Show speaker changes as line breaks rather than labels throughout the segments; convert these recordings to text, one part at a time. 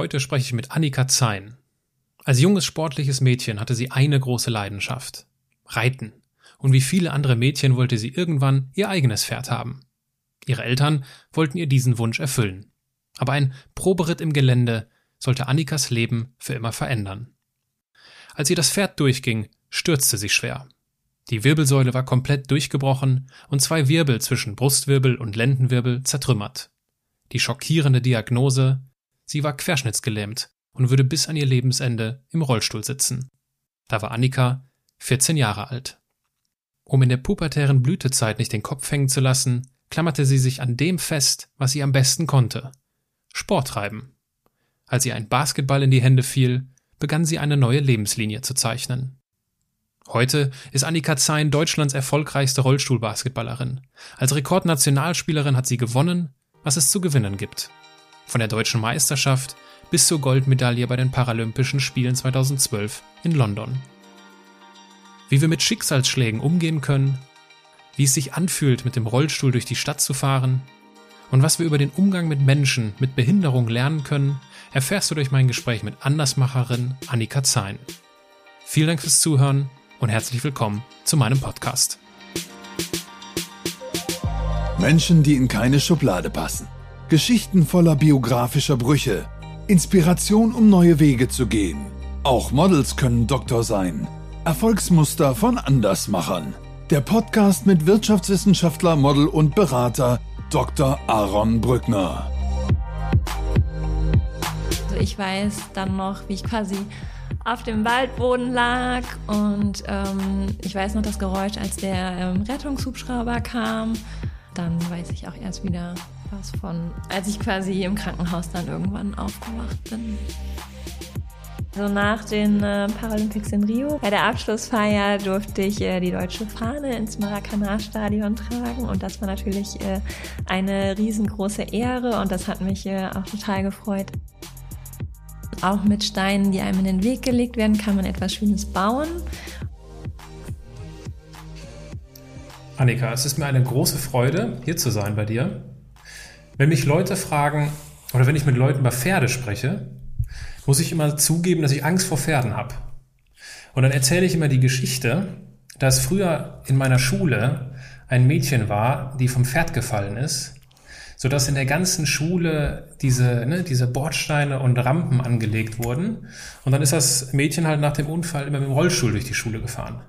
Heute spreche ich mit Annika Zein. Als junges sportliches Mädchen hatte sie eine große Leidenschaft. Reiten. Und wie viele andere Mädchen wollte sie irgendwann ihr eigenes Pferd haben. Ihre Eltern wollten ihr diesen Wunsch erfüllen. Aber ein Proberitt im Gelände sollte Annikas Leben für immer verändern. Als ihr das Pferd durchging, stürzte sie schwer. Die Wirbelsäule war komplett durchgebrochen und zwei Wirbel zwischen Brustwirbel und Lendenwirbel zertrümmert. Die schockierende Diagnose, sie war querschnittsgelähmt und würde bis an ihr Lebensende im Rollstuhl sitzen. Da war Annika 14 Jahre alt. Um in der pubertären Blütezeit nicht den Kopf hängen zu lassen, klammerte sie sich an dem fest, was sie am besten konnte. Sport treiben. Als ihr ein Basketball in die Hände fiel, begann sie eine neue Lebenslinie zu zeichnen. Heute ist Annika Zein Deutschlands erfolgreichste Rollstuhlbasketballerin. Als Rekordnationalspielerin hat sie gewonnen, was es zu gewinnen gibt. Von der deutschen Meisterschaft bis zur Goldmedaille bei den Paralympischen Spielen 2012 in London. Wie wir mit Schicksalsschlägen umgehen können, wie es sich anfühlt, mit dem Rollstuhl durch die Stadt zu fahren und was wir über den Umgang mit Menschen mit Behinderung lernen können, erfährst du durch mein Gespräch mit Andersmacherin Annika Zein. Vielen Dank fürs Zuhören und herzlich willkommen zu meinem Podcast.
Menschen, die in keine Schublade passen. Geschichten voller biografischer Brüche. Inspiration, um neue Wege zu gehen. Auch Models können Doktor sein. Erfolgsmuster von Andersmachern. Der Podcast mit Wirtschaftswissenschaftler, Model und Berater Dr. Aaron Brückner.
Also ich weiß dann noch, wie ich quasi auf dem Waldboden lag und ähm, ich weiß noch das Geräusch, als der ähm, Rettungshubschrauber kam. Dann weiß ich auch erst wieder was von, als ich quasi im Krankenhaus dann irgendwann aufgewacht bin. So nach den äh, Paralympics in Rio, bei der Abschlussfeier durfte ich äh, die deutsche Fahne ins Maracanã-Stadion tragen und das war natürlich äh, eine riesengroße Ehre und das hat mich äh, auch total gefreut. Auch mit Steinen, die einem in den Weg gelegt werden, kann man etwas Schönes bauen.
Annika, es ist mir eine große Freude, hier zu sein bei dir. Wenn mich Leute fragen oder wenn ich mit Leuten über Pferde spreche, muss ich immer zugeben, dass ich Angst vor Pferden habe. Und dann erzähle ich immer die Geschichte, dass früher in meiner Schule ein Mädchen war, die vom Pferd gefallen ist sodass in der ganzen Schule diese, ne, diese Bordsteine und Rampen angelegt wurden. Und dann ist das Mädchen halt nach dem Unfall immer mit dem Rollstuhl durch die Schule gefahren.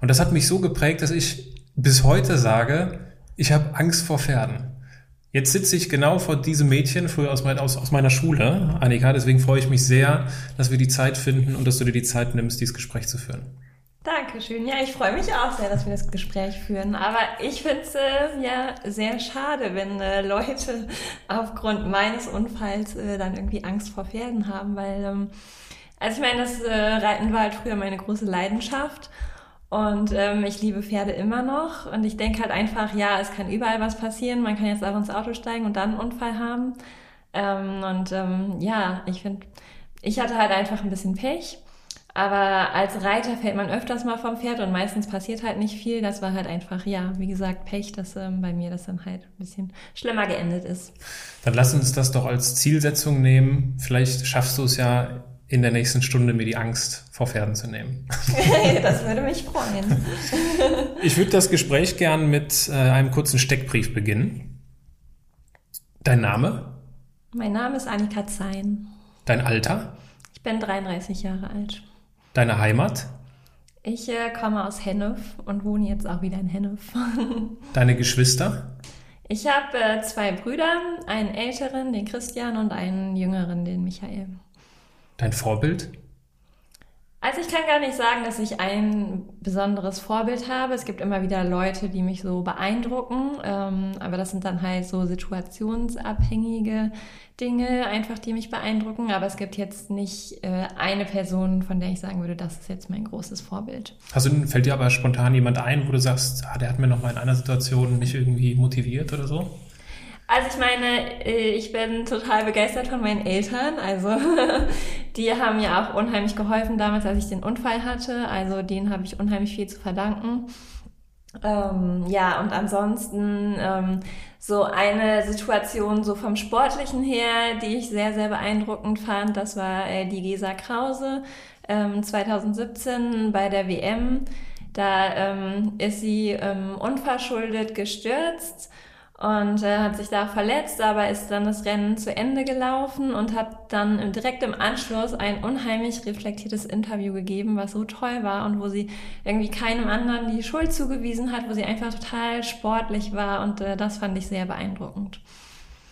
Und das hat mich so geprägt, dass ich bis heute sage, ich habe Angst vor Pferden. Jetzt sitze ich genau vor diesem Mädchen, früher aus, mein, aus, aus meiner Schule, Annika. Deswegen freue ich mich sehr, dass wir die Zeit finden und dass du dir die Zeit nimmst, dieses Gespräch zu führen.
Dankeschön. Ja, ich freue mich auch sehr, dass wir das Gespräch führen. Aber ich finde es äh, ja sehr schade, wenn äh, Leute aufgrund meines Unfalls äh, dann irgendwie Angst vor Pferden haben, weil, ähm, also ich meine, das äh, Reiten war halt früher meine große Leidenschaft. Und ähm, ich liebe Pferde immer noch. Und ich denke halt einfach, ja, es kann überall was passieren. Man kann jetzt auch ins Auto steigen und dann einen Unfall haben. Ähm, und ähm, ja, ich finde, ich hatte halt einfach ein bisschen Pech. Aber als Reiter fällt man öfters mal vom Pferd und meistens passiert halt nicht viel. Das war halt einfach, ja, wie gesagt, Pech, dass ähm, bei mir das dann halt ein bisschen schlimmer geendet ist.
Dann lass uns das doch als Zielsetzung nehmen. Vielleicht schaffst du es ja in der nächsten Stunde, mir die Angst vor Pferden zu nehmen.
das würde mich freuen.
ich würde das Gespräch gern mit äh, einem kurzen Steckbrief beginnen. Dein Name?
Mein Name ist Annika Zein.
Dein Alter?
Ich bin 33 Jahre alt.
Deine Heimat?
Ich äh, komme aus Hennef und wohne jetzt auch wieder in Hennef.
Deine Geschwister?
Ich habe äh, zwei Brüder, einen älteren, den Christian, und einen jüngeren, den Michael.
Dein Vorbild?
Also ich kann gar nicht sagen, dass ich ein besonderes Vorbild habe. Es gibt immer wieder Leute, die mich so beeindrucken, ähm, aber das sind dann halt so situationsabhängige Dinge, einfach die mich beeindrucken. Aber es gibt jetzt nicht äh, eine Person, von der ich sagen würde, das ist jetzt mein großes Vorbild.
Also fällt dir aber spontan jemand ein, wo du sagst, ah, der hat mir noch mal in einer Situation mich irgendwie motiviert oder so?
Also ich meine, äh, ich bin total begeistert von meinen Eltern. Also die haben mir auch unheimlich geholfen damals, als ich den Unfall hatte. Also denen habe ich unheimlich viel zu verdanken. Ähm, ja, und ansonsten ähm, so eine Situation so vom Sportlichen her, die ich sehr, sehr beeindruckend fand, das war äh, die Gesa Krause ähm, 2017 bei der WM. Da ähm, ist sie ähm, unverschuldet gestürzt und äh, hat sich da verletzt, aber ist dann das Rennen zu Ende gelaufen und hat dann direkt im Anschluss ein unheimlich reflektiertes Interview gegeben, was so toll war und wo sie irgendwie keinem anderen die Schuld zugewiesen hat, wo sie einfach total sportlich war und äh, das fand ich sehr beeindruckend.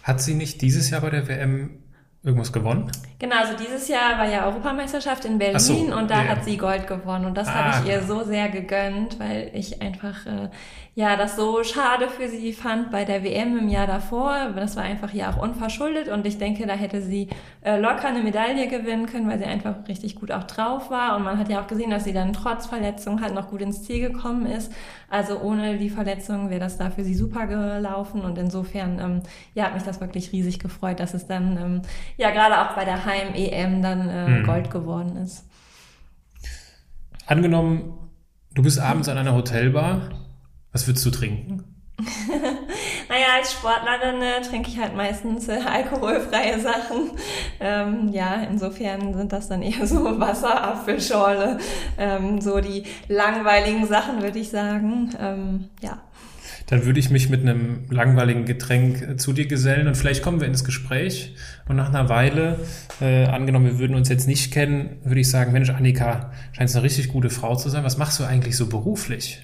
Hat sie nicht dieses Jahr bei der WM irgendwas gewonnen?
Genau, also dieses Jahr war ja Europameisterschaft in Berlin so, und da ja. hat sie Gold gewonnen und das ah, habe ich ihr so sehr gegönnt, weil ich einfach äh, ja das so schade für sie fand bei der WM im Jahr davor. Das war einfach ja auch unverschuldet und ich denke, da hätte sie äh, locker eine Medaille gewinnen können, weil sie einfach richtig gut auch drauf war und man hat ja auch gesehen, dass sie dann trotz Verletzung halt noch gut ins Ziel gekommen ist. Also ohne die Verletzung wäre das da für sie super gelaufen und insofern ähm, ja hat mich das wirklich riesig gefreut, dass es dann ähm, ja gerade auch bei der Heim-EM dann äh, hm. Gold geworden ist.
Angenommen, du bist abends an einer Hotelbar, was würdest du trinken?
naja, als Sportlerin äh, trinke ich halt meistens äh, alkoholfreie Sachen. Ähm, ja, insofern sind das dann eher so Wasser, Apfelschorle, ähm, so die langweiligen Sachen, würde ich sagen. Ähm, ja
dann würde ich mich mit einem langweiligen Getränk äh, zu dir gesellen und vielleicht kommen wir ins Gespräch. Und nach einer Weile, äh, angenommen, wir würden uns jetzt nicht kennen, würde ich sagen, Mensch, Annika, scheint eine richtig gute Frau zu sein. Was machst du eigentlich so beruflich?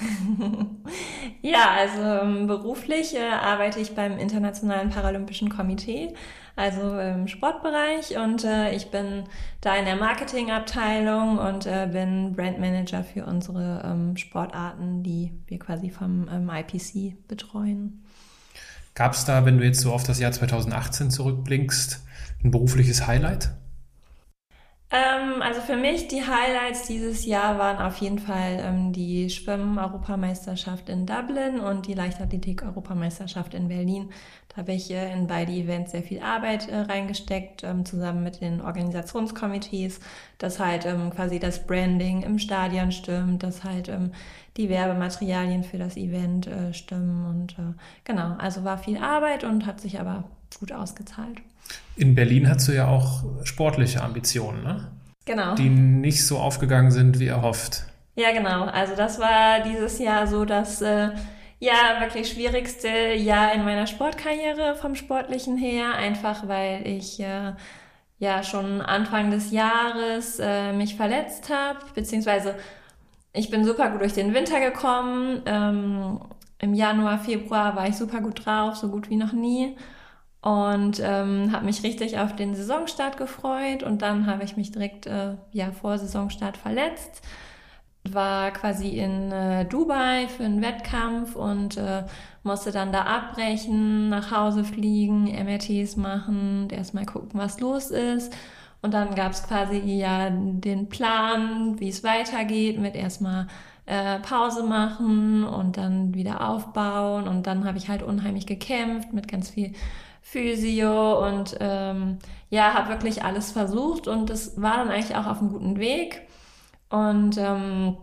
ja, also ähm, beruflich äh, arbeite ich beim Internationalen Paralympischen Komitee, also im Sportbereich und äh, ich bin da in der Marketingabteilung und äh, bin Brandmanager für unsere ähm, Sportarten, die wir quasi vom ähm, IPC betreuen.
Gab es da, wenn du jetzt so auf das Jahr 2018 zurückblickst, ein berufliches Highlight?
Ähm, also für mich die Highlights dieses Jahr waren auf jeden Fall ähm, die Schwimmen-Europameisterschaft in Dublin und die Leichtathletik-Europameisterschaft in Berlin. Da habe ich äh, in beide Events sehr viel Arbeit äh, reingesteckt, ähm, zusammen mit den Organisationskomitees, dass halt ähm, quasi das Branding im Stadion stimmt, dass halt ähm, die Werbematerialien für das Event äh, stimmen und äh, genau, also war viel Arbeit und hat sich aber gut ausgezahlt.
In Berlin hast du ja auch sportliche Ambitionen, ne?
Genau.
Die nicht so aufgegangen sind, wie erhofft.
Ja, genau. Also das war dieses Jahr so das äh, ja wirklich schwierigste Jahr in meiner Sportkarriere vom Sportlichen her, einfach weil ich äh, ja schon Anfang des Jahres äh, mich verletzt habe, beziehungsweise ich bin super gut durch den Winter gekommen. Ähm, Im Januar, Februar war ich super gut drauf, so gut wie noch nie und ähm, habe mich richtig auf den Saisonstart gefreut und dann habe ich mich direkt äh, ja vor Saisonstart verletzt war quasi in äh, Dubai für einen Wettkampf und äh, musste dann da abbrechen, nach Hause fliegen, MRTs machen, erstmal gucken, was los ist. Und dann gab es quasi ja den Plan, wie es weitergeht, mit erstmal äh, Pause machen und dann wieder aufbauen. Und dann habe ich halt unheimlich gekämpft mit ganz viel Physio und ähm, ja, habe wirklich alles versucht und es war dann eigentlich auch auf einem guten Weg. Und ähm,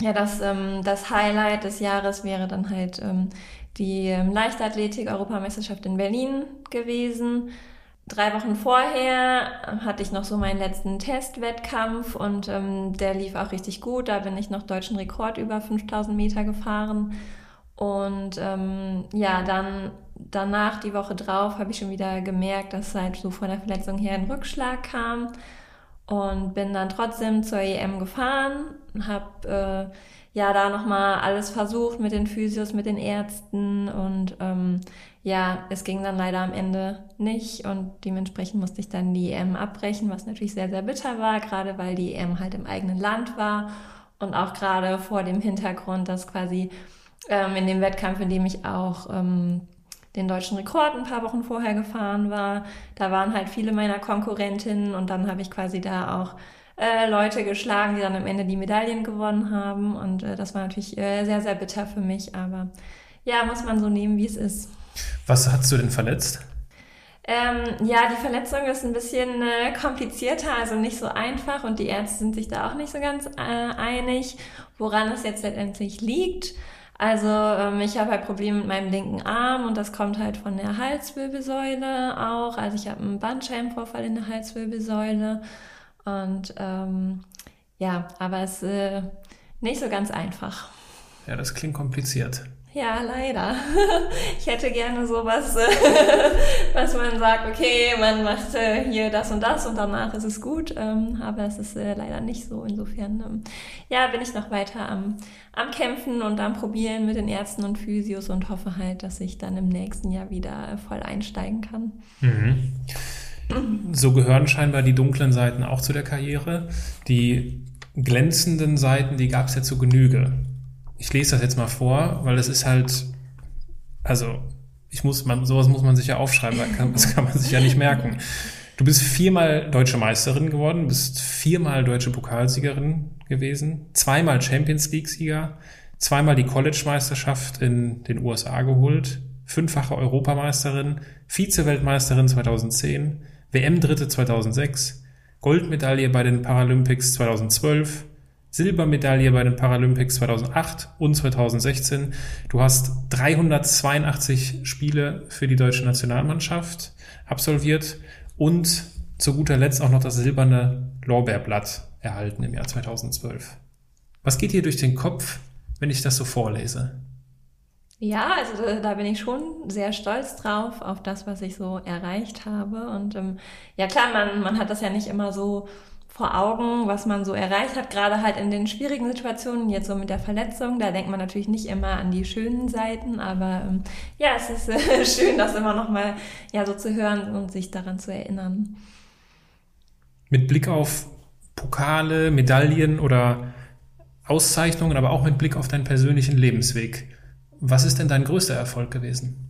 ja, das, ähm, das Highlight des Jahres wäre dann halt ähm, die ähm, Leichtathletik-Europameisterschaft in Berlin gewesen. Drei Wochen vorher hatte ich noch so meinen letzten Testwettkampf und ähm, der lief auch richtig gut. Da bin ich noch deutschen Rekord über 5000 Meter gefahren. Und ähm, ja, dann danach, die Woche drauf, habe ich schon wieder gemerkt, dass halt so von der Verletzung her ein Rückschlag kam und bin dann trotzdem zur EM gefahren, habe äh, ja da nochmal alles versucht mit den Physios, mit den Ärzten und ähm, ja, es ging dann leider am Ende nicht und dementsprechend musste ich dann die EM abbrechen, was natürlich sehr, sehr bitter war, gerade weil die EM halt im eigenen Land war und auch gerade vor dem Hintergrund, dass quasi ähm, in dem Wettkampf, in dem ich auch ähm, den deutschen Rekord ein paar Wochen vorher gefahren war. Da waren halt viele meiner Konkurrentinnen und dann habe ich quasi da auch äh, Leute geschlagen, die dann am Ende die Medaillen gewonnen haben. Und äh, das war natürlich äh, sehr, sehr bitter für mich. Aber ja, muss man so nehmen, wie es ist.
Was hast du denn verletzt?
Ähm, ja, die Verletzung ist ein bisschen äh, komplizierter, also nicht so einfach und die Ärzte sind sich da auch nicht so ganz äh, einig, woran es jetzt letztendlich liegt. Also ähm, ich habe halt Probleme mit meinem linken Arm und das kommt halt von der Halswirbelsäule auch. Also ich habe einen Bandscheibenvorfall in der Halswirbelsäule und ähm, ja, aber es ist äh, nicht so ganz einfach.
Ja, das klingt kompliziert.
Ja, leider. Ich hätte gerne sowas, was man sagt, okay, man macht äh, hier das und das und danach ist es gut. Ähm, aber es ist äh, leider nicht so. Insofern, ähm, ja, bin ich noch weiter am, am Kämpfen und am Probieren mit den Ärzten und Physios und hoffe halt, dass ich dann im nächsten Jahr wieder voll einsteigen kann.
Mhm. So gehören scheinbar die dunklen Seiten auch zu der Karriere. Die glänzenden Seiten, die gab es ja zu Genüge ich lese das jetzt mal vor, weil es ist halt, also ich muss, man, sowas muss man sich ja aufschreiben, das kann man sich ja nicht merken. Du bist viermal deutsche Meisterin geworden, bist viermal deutsche Pokalsiegerin gewesen, zweimal Champions League-Sieger, zweimal die College-Meisterschaft in den USA geholt, fünffache Europameisterin, Vize-Weltmeisterin 2010, WM-Dritte 2006, Goldmedaille bei den Paralympics 2012, Silbermedaille bei den Paralympics 2008 und 2016. Du hast 382 Spiele für die deutsche Nationalmannschaft absolviert und zu guter Letzt auch noch das silberne Lorbeerblatt erhalten im Jahr 2012. Was geht dir durch den Kopf, wenn ich das so vorlese?
Ja, also da bin ich schon sehr stolz drauf, auf das, was ich so erreicht habe. Und ähm, ja klar, man, man hat das ja nicht immer so vor Augen, was man so erreicht hat, gerade halt in den schwierigen Situationen, jetzt so mit der Verletzung. Da denkt man natürlich nicht immer an die schönen Seiten, aber ähm, ja, es ist äh, schön, das immer nochmal ja, so zu hören und sich daran zu erinnern.
Mit Blick auf Pokale, Medaillen oder Auszeichnungen, aber auch mit Blick auf deinen persönlichen Lebensweg. Was ist denn dein größter Erfolg gewesen?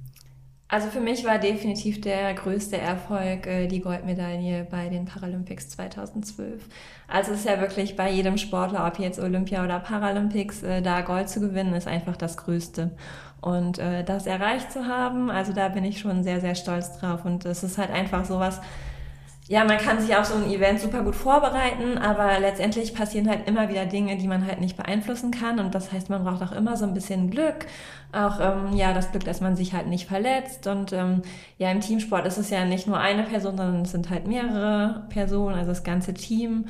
Also für mich war definitiv der größte Erfolg äh, die Goldmedaille bei den Paralympics 2012. Also es ist ja wirklich bei jedem Sportler, ob jetzt Olympia oder Paralympics, äh, da Gold zu gewinnen, ist einfach das Größte. Und äh, das erreicht zu haben, also da bin ich schon sehr, sehr stolz drauf. Und es ist halt einfach sowas, ja, man kann sich auf so ein Event super gut vorbereiten, aber letztendlich passieren halt immer wieder Dinge, die man halt nicht beeinflussen kann. Und das heißt, man braucht auch immer so ein bisschen Glück. Auch ähm, ja, das Glück, dass man sich halt nicht verletzt. Und ähm, ja, im Teamsport ist es ja nicht nur eine Person, sondern es sind halt mehrere Personen, also das ganze Team.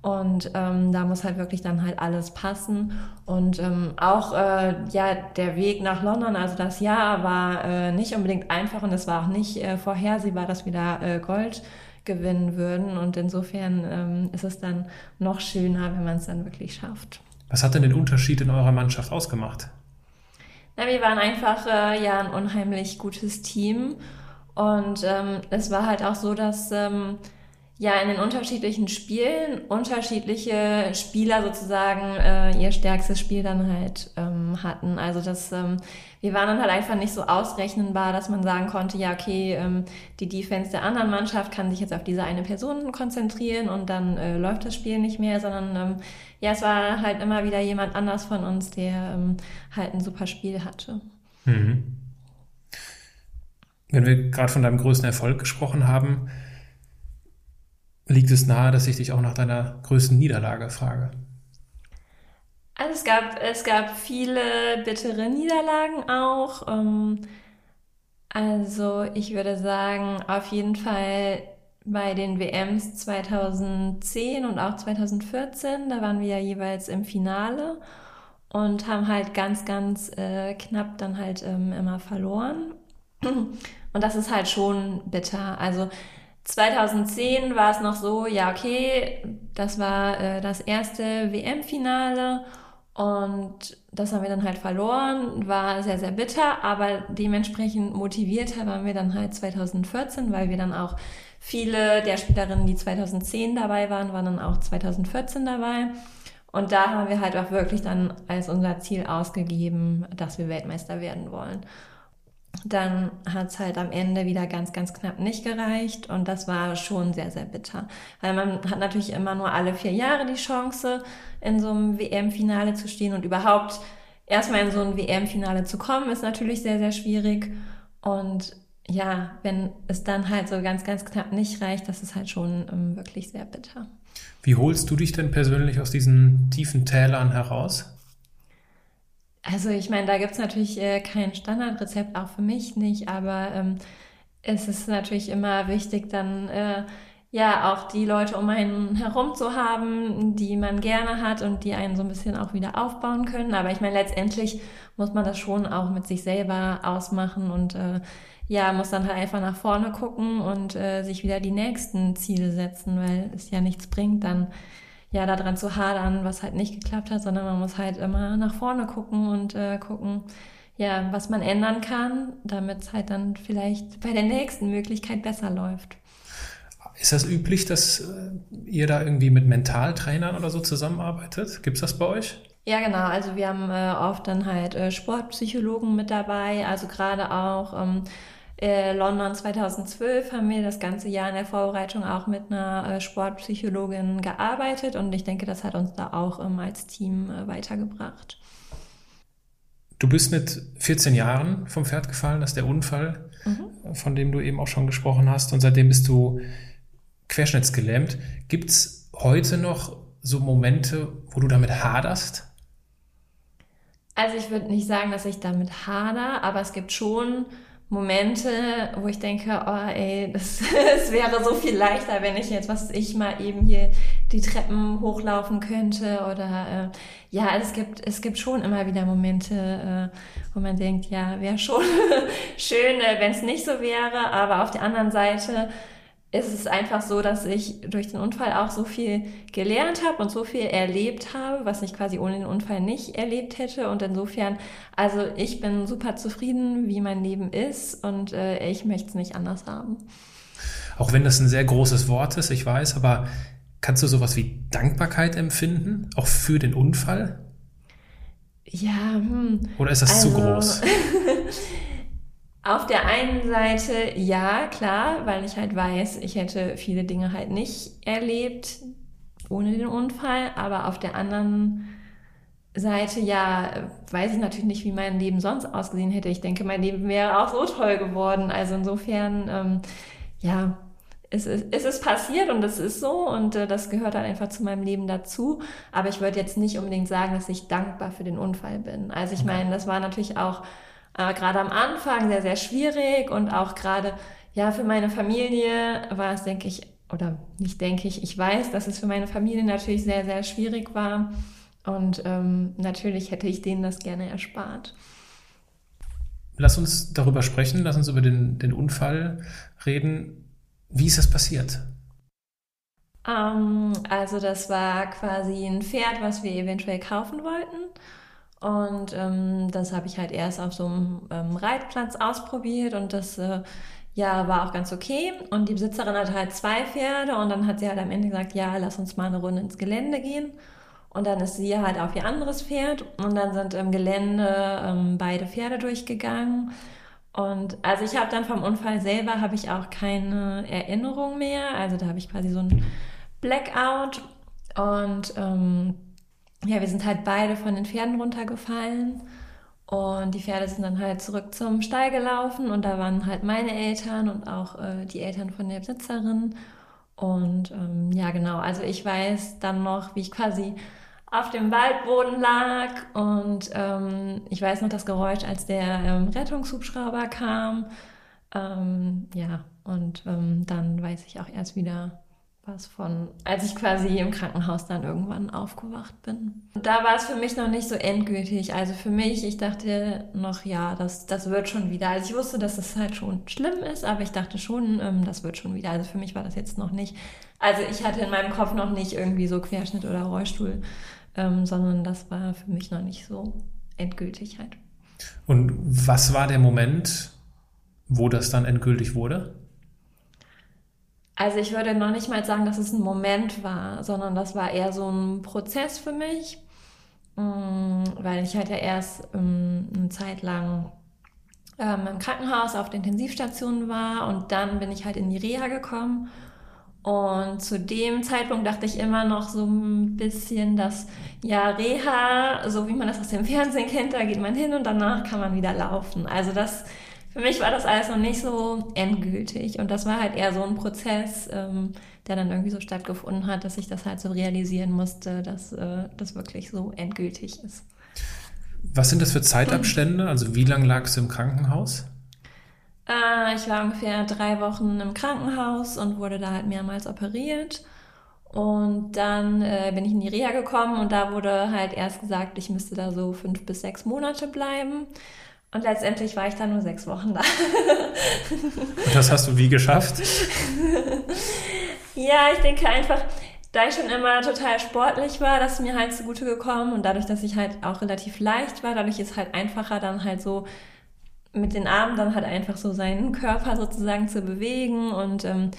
Und ähm, da muss halt wirklich dann halt alles passen. Und ähm, auch äh, ja der Weg nach London, also das Jahr war äh, nicht unbedingt einfach und es war auch nicht äh, vorhersehbar, dass wir da äh, Gold gewinnen würden. Und insofern ähm, ist es dann noch schöner, wenn man es dann wirklich schafft.
Was hat denn den Unterschied in eurer Mannschaft ausgemacht?
Na, wir waren einfach äh, ja ein unheimlich gutes Team. Und ähm, es war halt auch so, dass ähm, ja in den unterschiedlichen Spielen unterschiedliche Spieler sozusagen äh, ihr stärkstes Spiel dann halt ähm, hatten. Also das, ähm, wir waren dann halt einfach nicht so ausrechnenbar, dass man sagen konnte, ja okay, ähm, die Defense der anderen Mannschaft kann sich jetzt auf diese eine Person konzentrieren und dann äh, läuft das Spiel nicht mehr, sondern ähm, ja, es war halt immer wieder jemand anders von uns, der ähm, halt ein super Spiel hatte. Mhm.
Wenn wir gerade von deinem größten Erfolg gesprochen haben, liegt es nahe, dass ich dich auch nach deiner größten Niederlage frage.
Also es gab, es gab viele bittere Niederlagen auch. Ähm, also ich würde sagen, auf jeden Fall bei den WMs 2010 und auch 2014, da waren wir ja jeweils im Finale und haben halt ganz, ganz äh, knapp dann halt ähm, immer verloren. Und das ist halt schon bitter. Also 2010 war es noch so, ja, okay, das war äh, das erste WM-Finale und das haben wir dann halt verloren, war sehr, sehr bitter, aber dementsprechend motivierter waren wir dann halt 2014, weil wir dann auch viele der Spielerinnen, die 2010 dabei waren, waren dann auch 2014 dabei. Und da haben wir halt auch wirklich dann als unser Ziel ausgegeben, dass wir Weltmeister werden wollen dann hat es halt am Ende wieder ganz, ganz knapp nicht gereicht und das war schon sehr, sehr bitter. Weil man hat natürlich immer nur alle vier Jahre die Chance, in so einem WM-Finale zu stehen und überhaupt erstmal in so ein WM-Finale zu kommen, ist natürlich sehr, sehr schwierig. Und ja, wenn es dann halt so ganz, ganz knapp nicht reicht, das ist halt schon ähm, wirklich sehr bitter.
Wie holst du dich denn persönlich aus diesen tiefen Tälern heraus?
Also ich meine, da gibt es natürlich äh, kein Standardrezept, auch für mich nicht, aber ähm, es ist natürlich immer wichtig, dann äh, ja auch die Leute um einen herum zu haben, die man gerne hat und die einen so ein bisschen auch wieder aufbauen können. Aber ich meine, letztendlich muss man das schon auch mit sich selber ausmachen und äh, ja, muss dann halt einfach nach vorne gucken und äh, sich wieder die nächsten Ziele setzen, weil es ja nichts bringt, dann ja daran zu hadern, was halt nicht geklappt hat, sondern man muss halt immer nach vorne gucken und äh, gucken, ja, was man ändern kann, damit es halt dann vielleicht bei der nächsten Möglichkeit besser läuft.
Ist das üblich, dass äh, ihr da irgendwie mit Mentaltrainern oder so zusammenarbeitet? Gibt es das bei euch?
Ja, genau. Also wir haben äh, oft dann halt äh, Sportpsychologen mit dabei. Also gerade auch ähm, äh, London 2012 haben wir das ganze Jahr in der Vorbereitung auch mit einer äh, Sportpsychologin gearbeitet und ich denke, das hat uns da auch ähm, als Team äh, weitergebracht.
Du bist mit 14 Jahren vom Pferd gefallen, das ist der Unfall, mhm. von dem du eben auch schon gesprochen hast und seitdem bist du querschnittsgelähmt. Gibt es heute noch so Momente, wo du damit haderst?
Also ich würde nicht sagen, dass ich damit hader, aber es gibt schon Momente, wo ich denke, oh ey, das, es wäre so viel leichter, wenn ich jetzt, was ich mal eben hier die Treppen hochlaufen könnte oder äh, ja, es gibt es gibt schon immer wieder Momente, äh, wo man denkt, ja, wäre schon schön, äh, wenn es nicht so wäre, aber auf der anderen Seite ist es einfach so, dass ich durch den Unfall auch so viel gelernt habe und so viel erlebt habe, was ich quasi ohne den Unfall nicht erlebt hätte. Und insofern, also ich bin super zufrieden, wie mein Leben ist und äh, ich möchte es nicht anders haben.
Auch wenn das ein sehr großes Wort ist, ich weiß, aber kannst du sowas wie Dankbarkeit empfinden, auch für den Unfall?
Ja, hm.
Oder ist das also, zu groß?
Auf der einen Seite ja, klar, weil ich halt weiß, ich hätte viele Dinge halt nicht erlebt ohne den Unfall, aber auf der anderen Seite ja, weiß ich natürlich nicht, wie mein Leben sonst ausgesehen hätte. Ich denke, mein Leben wäre auch so toll geworden. Also insofern, ähm, ja, es ist, es ist passiert und es ist so und äh, das gehört dann einfach zu meinem Leben dazu. Aber ich würde jetzt nicht unbedingt sagen, dass ich dankbar für den Unfall bin. Also ich meine, das war natürlich auch äh, gerade am Anfang sehr, sehr schwierig und auch gerade, ja, für meine Familie war es, denke ich, oder nicht denke ich, ich weiß, dass es für meine Familie natürlich sehr, sehr schwierig war. Und ähm, natürlich hätte ich denen das gerne erspart.
Lass uns darüber sprechen, lass uns über den, den Unfall reden. Wie ist das passiert?
Ähm, also das war quasi ein Pferd, was wir eventuell kaufen wollten. Und ähm, das habe ich halt erst auf so einem ähm, Reitplatz ausprobiert und das äh, ja war auch ganz okay. Und die Besitzerin hatte halt zwei Pferde und dann hat sie halt am Ende gesagt, ja, lass uns mal eine Runde ins Gelände gehen. Und dann ist sie halt auf ihr anderes Pferd und dann sind im Gelände ähm, beide Pferde durchgegangen. Und also ich habe dann vom Unfall selber habe ich auch keine Erinnerung mehr. Also da habe ich quasi so ein Blackout und ähm, ja, wir sind halt beide von den Pferden runtergefallen und die Pferde sind dann halt zurück zum Stall gelaufen und da waren halt meine Eltern und auch äh, die Eltern von der Besitzerin. Und ähm, ja, genau, also ich weiß dann noch, wie ich quasi auf dem Waldboden lag und ähm, ich weiß noch das Geräusch, als der ähm, Rettungshubschrauber kam. Ähm, ja, und ähm, dann weiß ich auch erst wieder, was von, als ich quasi im Krankenhaus dann irgendwann aufgewacht bin. Und da war es für mich noch nicht so endgültig. Also für mich, ich dachte noch, ja, das, das wird schon wieder. Also ich wusste, dass es halt schon schlimm ist, aber ich dachte schon, ähm, das wird schon wieder. Also für mich war das jetzt noch nicht. Also ich hatte in meinem Kopf noch nicht irgendwie so Querschnitt oder Rollstuhl, ähm, sondern das war für mich noch nicht so endgültig halt.
Und was war der Moment, wo das dann endgültig wurde?
Also ich würde noch nicht mal sagen, dass es ein Moment war, sondern das war eher so ein Prozess für mich, mm, weil ich halt ja erst ähm, eine Zeit lang ähm, im Krankenhaus auf der Intensivstation war und dann bin ich halt in die Reha gekommen. Und zu dem Zeitpunkt dachte ich immer noch so ein bisschen, dass ja Reha, so wie man das aus dem Fernsehen kennt, da geht man hin und danach kann man wieder laufen. Also das für mich war das alles noch nicht so endgültig. Und das war halt eher so ein Prozess, ähm, der dann irgendwie so stattgefunden hat, dass ich das halt so realisieren musste, dass äh, das wirklich so endgültig ist.
Was sind das für Zeitabstände? Also wie lange lagst du im Krankenhaus?
Äh, ich war ungefähr drei Wochen im Krankenhaus und wurde da halt mehrmals operiert. Und dann äh, bin ich in die Reha gekommen und da wurde halt erst gesagt, ich müsste da so fünf bis sechs Monate bleiben. Und letztendlich war ich da nur sechs Wochen da.
und das hast du wie geschafft?
ja, ich denke einfach, da ich schon immer total sportlich war, das ist mir halt zugute gekommen und dadurch, dass ich halt auch relativ leicht war, dadurch ist halt einfacher dann halt so mit den Armen dann halt einfach so seinen Körper sozusagen zu bewegen und ähm,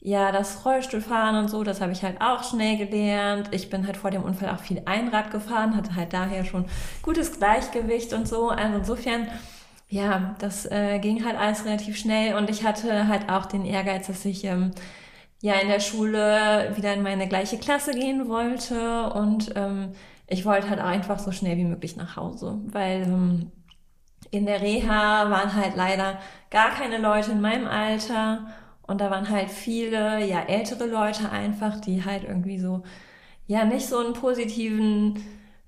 ja, das Rollstuhlfahren und so, das habe ich halt auch schnell gelernt. Ich bin halt vor dem Unfall auch viel Einrad gefahren, hatte halt daher schon gutes Gleichgewicht und so. Also insofern, ja, das äh, ging halt alles relativ schnell und ich hatte halt auch den Ehrgeiz, dass ich ähm, ja in der Schule wieder in meine gleiche Klasse gehen wollte und ähm, ich wollte halt einfach so schnell wie möglich nach Hause, weil ähm, in der Reha waren halt leider gar keine Leute in meinem Alter und da waren halt viele, ja, ältere Leute einfach, die halt irgendwie so, ja, nicht so einen positiven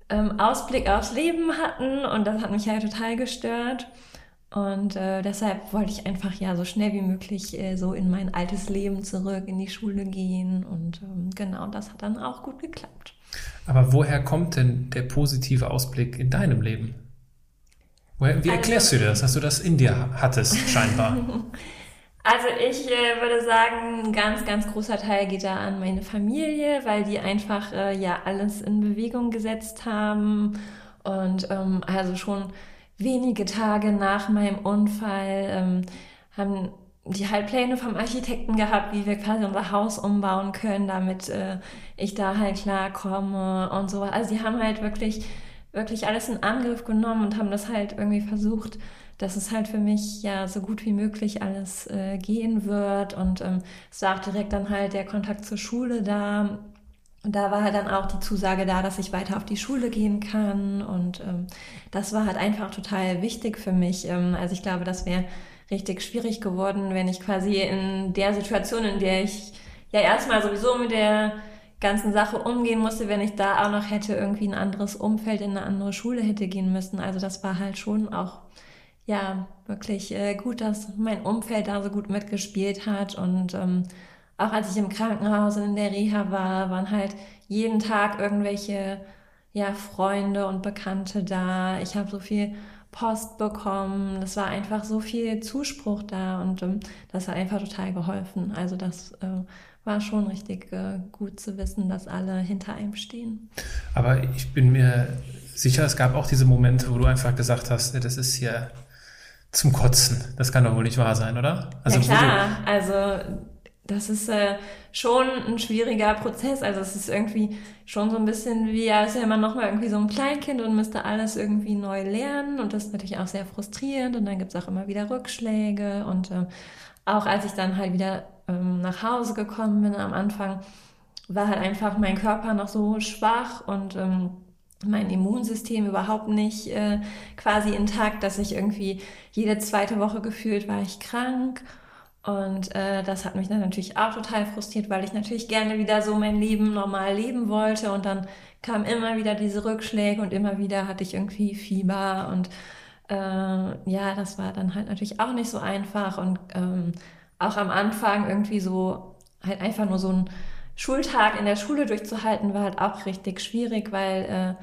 ähm, Ausblick aufs Leben hatten. Und das hat mich halt total gestört. Und äh, deshalb wollte ich einfach ja so schnell wie möglich äh, so in mein altes Leben zurück, in die Schule gehen. Und ähm, genau, das hat dann auch gut geklappt.
Aber woher kommt denn der positive Ausblick in deinem Leben? Woher, wie erklärst also, du das, dass du das in dir hattest, scheinbar?
Also ich äh, würde sagen, ein ganz, ganz großer Teil geht da an meine Familie, weil die einfach äh, ja alles in Bewegung gesetzt haben und ähm, also schon wenige Tage nach meinem Unfall ähm, haben die halt Pläne vom Architekten gehabt, wie wir quasi unser Haus umbauen können, damit äh, ich da halt klarkomme und so. Also die haben halt wirklich, wirklich alles in Angriff genommen und haben das halt irgendwie versucht, dass es halt für mich ja so gut wie möglich alles äh, gehen wird. Und ähm, es war auch direkt dann halt der Kontakt zur Schule da. Und da war halt dann auch die Zusage da, dass ich weiter auf die Schule gehen kann. Und ähm, das war halt einfach total wichtig für mich. Ähm, also ich glaube, das wäre richtig schwierig geworden, wenn ich quasi in der Situation, in der ich ja erstmal sowieso mit der ganzen Sache umgehen musste, wenn ich da auch noch hätte irgendwie ein anderes Umfeld in eine andere Schule hätte gehen müssen. Also das war halt schon auch ja, wirklich äh, gut, dass mein Umfeld da so gut mitgespielt hat. Und ähm, auch als ich im Krankenhaus und in der Reha war, waren halt jeden Tag irgendwelche ja, Freunde und Bekannte da. Ich habe so viel Post bekommen. Das war einfach so viel Zuspruch da und ähm, das hat einfach total geholfen. Also das äh, war schon richtig äh, gut zu wissen, dass alle hinter einem stehen.
Aber ich bin mir sicher, es gab auch diese Momente, wo du einfach gesagt hast, das ist hier zum Kotzen. Das kann doch wohl nicht wahr sein, oder?
Also, ja klar, also das ist äh, schon ein schwieriger Prozess. Also es ist irgendwie schon so ein bisschen wie, als wäre man nochmal irgendwie so ein Kleinkind und müsste alles irgendwie neu lernen. Und das ist natürlich auch sehr frustrierend. Und dann gibt's auch immer wieder Rückschläge. Und äh, auch als ich dann halt wieder ähm, nach Hause gekommen bin am Anfang, war halt einfach mein Körper noch so schwach und ähm, mein Immunsystem überhaupt nicht äh, quasi intakt, dass ich irgendwie jede zweite Woche gefühlt war ich krank. Und äh, das hat mich dann natürlich auch total frustriert, weil ich natürlich gerne wieder so mein Leben normal leben wollte. Und dann kamen immer wieder diese Rückschläge und immer wieder hatte ich irgendwie Fieber. Und äh, ja, das war dann halt natürlich auch nicht so einfach. Und ähm, auch am Anfang irgendwie so halt einfach nur so ein Schultag in der Schule durchzuhalten, war halt auch richtig schwierig, weil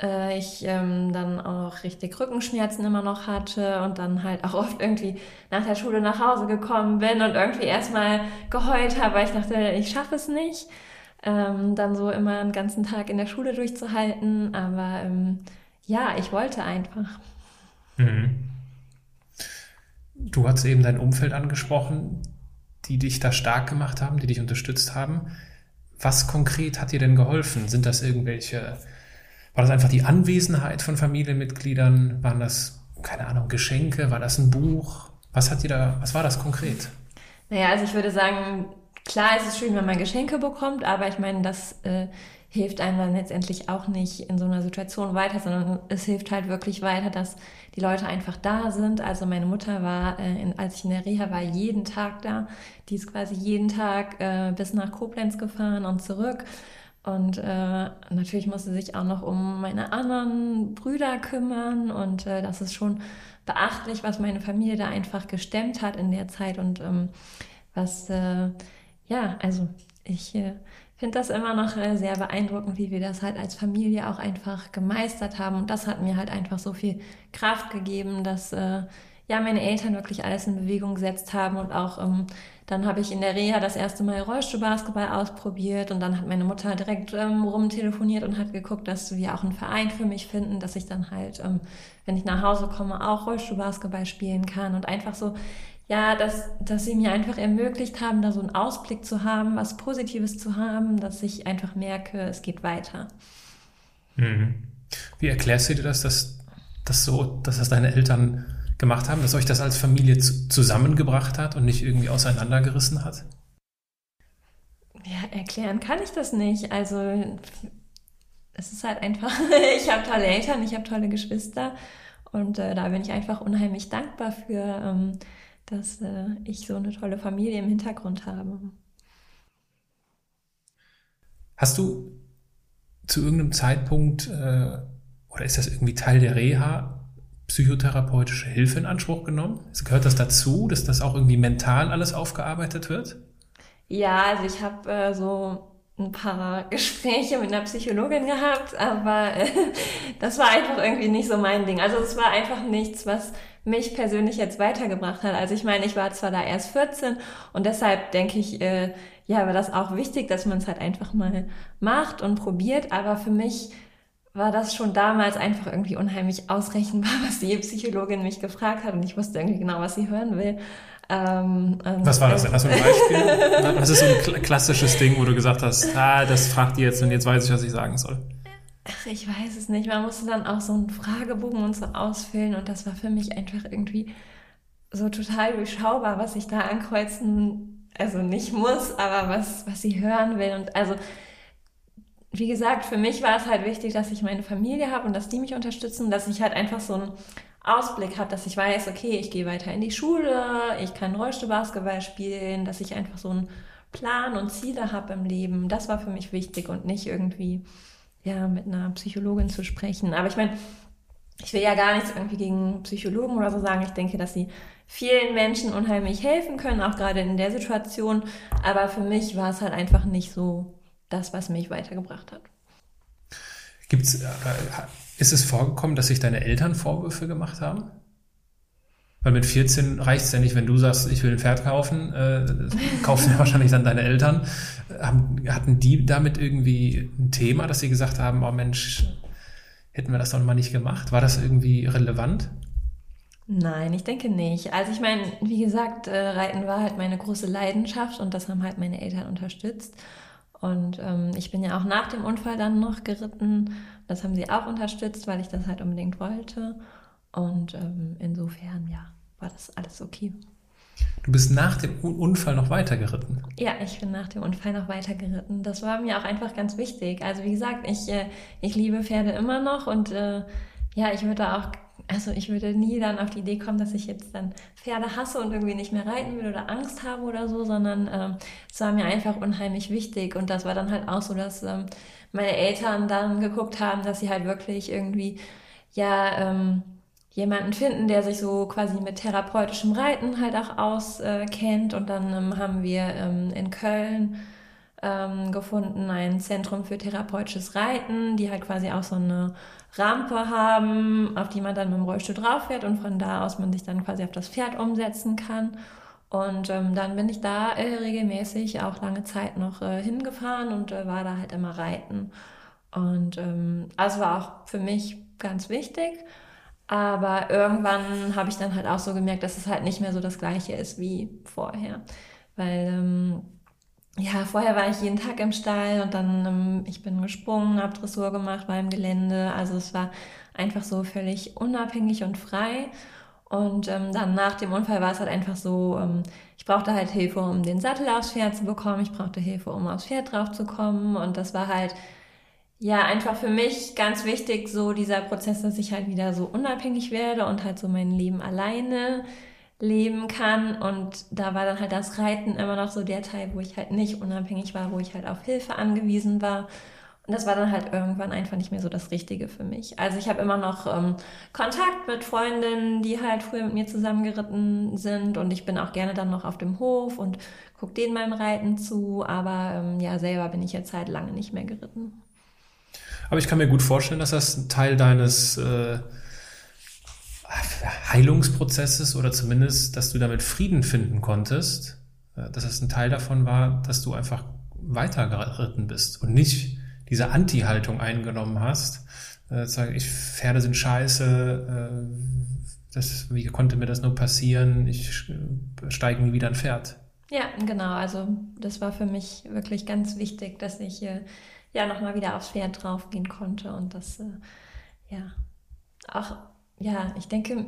äh, äh, ich ähm, dann auch richtig Rückenschmerzen immer noch hatte und dann halt auch oft irgendwie nach der Schule nach Hause gekommen bin und irgendwie erstmal geheult habe, weil ich dachte, ich schaffe es nicht. Ähm, dann so immer einen ganzen Tag in der Schule durchzuhalten, aber ähm, ja, ich wollte einfach. Mhm.
Du hast eben dein Umfeld angesprochen, die dich da stark gemacht haben, die dich unterstützt haben. Was konkret hat dir denn geholfen? Sind das irgendwelche, war das einfach die Anwesenheit von Familienmitgliedern? Waren das, keine Ahnung, Geschenke? War das ein Buch? Was hat dir da, was war das konkret?
Naja, also ich würde sagen, klar ist es schön, wenn man Geschenke bekommt, aber ich meine, das äh, hilft einem dann letztendlich auch nicht in so einer Situation weiter, sondern es hilft halt wirklich weiter, dass die Leute einfach da sind. Also meine Mutter war, äh, in, als ich in der Reha war, jeden Tag da. Die ist quasi jeden Tag äh, bis nach Koblenz gefahren und zurück. Und äh, natürlich musste sich auch noch um meine anderen Brüder kümmern. Und äh, das ist schon beachtlich, was meine Familie da einfach gestemmt hat in der Zeit. Und ähm, was, äh, ja, also ich äh, finde das immer noch äh, sehr beeindruckend, wie wir das halt als Familie auch einfach gemeistert haben. Und das hat mir halt einfach so viel Kraft gegeben, dass äh, ja meine Eltern wirklich alles in Bewegung gesetzt haben. Und auch ähm, dann habe ich in der Reha das erste Mal Rollstuhlbasketball ausprobiert. Und dann hat meine Mutter direkt ähm, rumtelefoniert und hat geguckt, dass wir auch einen Verein für mich finden, dass ich dann halt, ähm, wenn ich nach Hause komme, auch Rollstuhlbasketball spielen kann. Und einfach so, ja, dass, dass sie mir einfach ermöglicht haben, da so einen Ausblick zu haben, was Positives zu haben, dass ich einfach merke, es geht weiter.
Mhm. Wie erklärst du dir das, dass, dass so, dass das deine Eltern gemacht haben, dass euch das als Familie zusammengebracht hat und nicht irgendwie auseinandergerissen hat?
Ja, erklären kann ich das nicht. Also es ist halt einfach, ich habe tolle Eltern, ich habe tolle Geschwister und äh, da bin ich einfach unheimlich dankbar für, ähm, dass äh, ich so eine tolle Familie im Hintergrund habe.
Hast du zu irgendeinem Zeitpunkt, äh, oder ist das irgendwie Teil der Reha, psychotherapeutische Hilfe in Anspruch genommen? Gehört das dazu, dass das auch irgendwie mental alles aufgearbeitet wird?
Ja, also ich habe äh, so ein paar Gespräche mit einer Psychologin gehabt, aber äh, das war einfach irgendwie nicht so mein Ding. Also es war einfach nichts, was mich persönlich jetzt weitergebracht hat. Also ich meine, ich war zwar da erst 14 und deshalb denke ich, äh, ja, war das auch wichtig, dass man es halt einfach mal macht und probiert, aber für mich war das schon damals einfach irgendwie unheimlich ausrechenbar, was die Psychologin mich gefragt hat und ich wusste irgendwie genau, was sie hören will.
Ähm, ähm, was war das denn? Hast du ein Beispiel? was ist so ein klassisches Ding, wo du gesagt hast, ah, das fragt die jetzt und jetzt weiß ich, was ich sagen soll?
Ach, ich weiß es nicht. Man musste dann auch so einen Fragebogen und so ausfüllen und das war für mich einfach irgendwie so total durchschaubar, was ich da ankreuzen, also nicht muss, aber was, was sie hören will. Und also wie gesagt, für mich war es halt wichtig, dass ich meine Familie habe und dass die mich unterstützen, dass ich halt einfach so einen Ausblick habe, dass ich weiß, okay, ich gehe weiter in die Schule, ich kann Rollstuhlbasketball spielen, dass ich einfach so einen Plan und Ziele habe im Leben. Das war für mich wichtig und nicht irgendwie ja mit einer Psychologin zu sprechen. Aber ich meine, ich will ja gar nichts irgendwie gegen Psychologen oder so sagen. Ich denke, dass sie vielen Menschen unheimlich helfen können, auch gerade in der Situation. Aber für mich war es halt einfach nicht so das, was mich weitergebracht hat.
Gibt's, äh, ist es vorgekommen, dass sich deine Eltern Vorwürfe gemacht haben? Weil mit 14 reicht es ja nicht, wenn du sagst, ich will ein Pferd kaufen, äh, kaufen ja wahrscheinlich dann deine Eltern. Hatten die damit irgendwie ein Thema, dass sie gesagt haben, oh Mensch, hätten wir das doch mal nicht gemacht? War das irgendwie relevant?
Nein, ich denke nicht. Also ich meine, wie gesagt, äh, Reiten war halt meine große Leidenschaft und das haben halt meine Eltern unterstützt. Und ähm, ich bin ja auch nach dem Unfall dann noch geritten. Das haben sie auch unterstützt, weil ich das halt unbedingt wollte. Und ähm, insofern, ja, war das alles okay.
Du bist nach dem Unfall noch weiter geritten?
Ja, ich bin nach dem Unfall noch weiter geritten. Das war mir auch einfach ganz wichtig. Also wie gesagt, ich, äh, ich liebe Pferde immer noch und äh, ja, ich würde auch also ich würde nie dann auf die Idee kommen, dass ich jetzt dann Pferde hasse und irgendwie nicht mehr reiten will oder Angst habe oder so, sondern ähm, es war mir einfach unheimlich wichtig. Und das war dann halt auch so, dass ähm, meine Eltern dann geguckt haben, dass sie halt wirklich irgendwie, ja, ähm, jemanden finden, der sich so quasi mit therapeutischem Reiten halt auch auskennt. Äh, und dann ähm, haben wir ähm, in Köln ähm, gefunden, ein Zentrum für therapeutisches Reiten, die halt quasi auch so eine Rampe haben, auf die man dann mit dem Rollstuhl drauf fährt und von da aus man sich dann quasi auf das Pferd umsetzen kann. Und ähm, dann bin ich da äh, regelmäßig auch lange Zeit noch äh, hingefahren und äh, war da halt immer reiten. Und ähm, also war auch für mich ganz wichtig. Aber irgendwann habe ich dann halt auch so gemerkt, dass es halt nicht mehr so das gleiche ist wie vorher. Weil ähm, ja, vorher war ich jeden Tag im Stall und dann, ähm, ich bin gesprungen, habe Dressur gemacht, war im Gelände. Also es war einfach so völlig unabhängig und frei. Und ähm, dann nach dem Unfall war es halt einfach so, ähm, ich brauchte halt Hilfe, um den Sattel aufs Pferd zu bekommen. Ich brauchte Hilfe, um aufs Pferd drauf zu kommen. Und das war halt, ja, einfach für mich ganz wichtig, so dieser Prozess, dass ich halt wieder so unabhängig werde und halt so mein Leben alleine leben kann. Und da war dann halt das Reiten immer noch so der Teil, wo ich halt nicht unabhängig war, wo ich halt auf Hilfe angewiesen war. Und das war dann halt irgendwann einfach nicht mehr so das Richtige für mich. Also ich habe immer noch ähm, Kontakt mit Freundinnen, die halt früher mit mir zusammengeritten sind. Und ich bin auch gerne dann noch auf dem Hof und gucke denen beim Reiten zu. Aber ähm, ja, selber bin ich jetzt halt lange nicht mehr geritten.
Aber ich kann mir gut vorstellen, dass das ein Teil deines äh, Heilungsprozesses oder zumindest, dass du damit Frieden finden konntest, äh, dass es ein Teil davon war, dass du einfach weitergeritten bist und nicht diese Anti-Haltung eingenommen hast. Äh, sagen, ich Pferde sind scheiße, äh, das, wie konnte mir das nur passieren? Ich steige nie wieder ein Pferd.
Ja, genau. Also das war für mich wirklich ganz wichtig, dass ich äh, ja nochmal wieder aufs Pferd draufgehen konnte und das äh, ja auch ja, ich denke,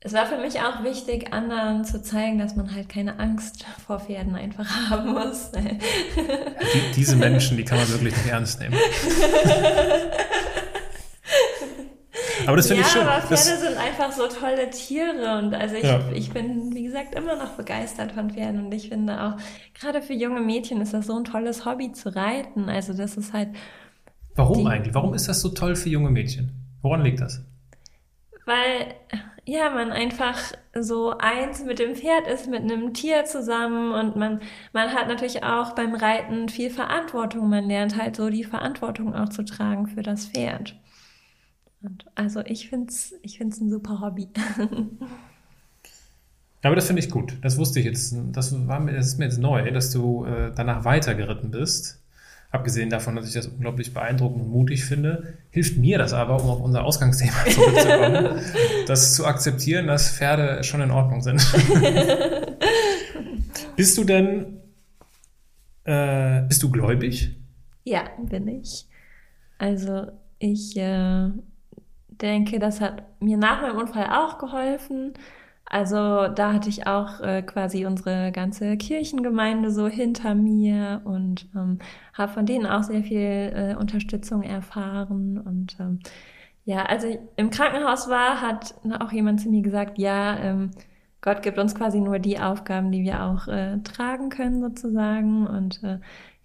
es war für mich auch wichtig, anderen zu zeigen, dass man halt keine Angst vor Pferden einfach haben muss.
Die, diese Menschen, die kann man wirklich nicht ernst nehmen.
Aber das finde ja, ich schön. Aber Pferde das sind einfach so tolle Tiere und also ich, ja. ich bin, wie gesagt, immer noch begeistert von Pferden und ich finde auch, gerade für junge Mädchen ist das so ein tolles Hobby zu reiten. Also das ist halt.
Warum eigentlich? Warum ist das so toll für junge Mädchen? Woran liegt das?
weil ja, man einfach so eins mit dem Pferd ist, mit einem Tier zusammen und man, man hat natürlich auch beim Reiten viel Verantwortung. Man lernt halt so die Verantwortung auch zu tragen für das Pferd. Und also ich finde es ich find's ein super Hobby.
Aber das finde ich gut. Das wusste ich jetzt. Das, war mir, das ist mir jetzt neu, dass du äh, danach weitergeritten bist abgesehen davon, dass ich das unglaublich beeindruckend und mutig finde, hilft mir das aber, um auf unser Ausgangsthema zurückzukommen, das zu akzeptieren, dass Pferde schon in Ordnung sind. bist du denn, äh, bist du gläubig?
Ja, bin ich. Also ich äh, denke, das hat mir nach meinem Unfall auch geholfen. Also da hatte ich auch äh, quasi unsere ganze Kirchengemeinde so hinter mir und ähm, habe von denen auch sehr viel äh, Unterstützung erfahren. Und ähm, ja, als ich im Krankenhaus war, hat auch jemand zu mir gesagt, ja, ähm, Gott gibt uns quasi nur die Aufgaben, die wir auch äh, tragen können sozusagen. Und äh,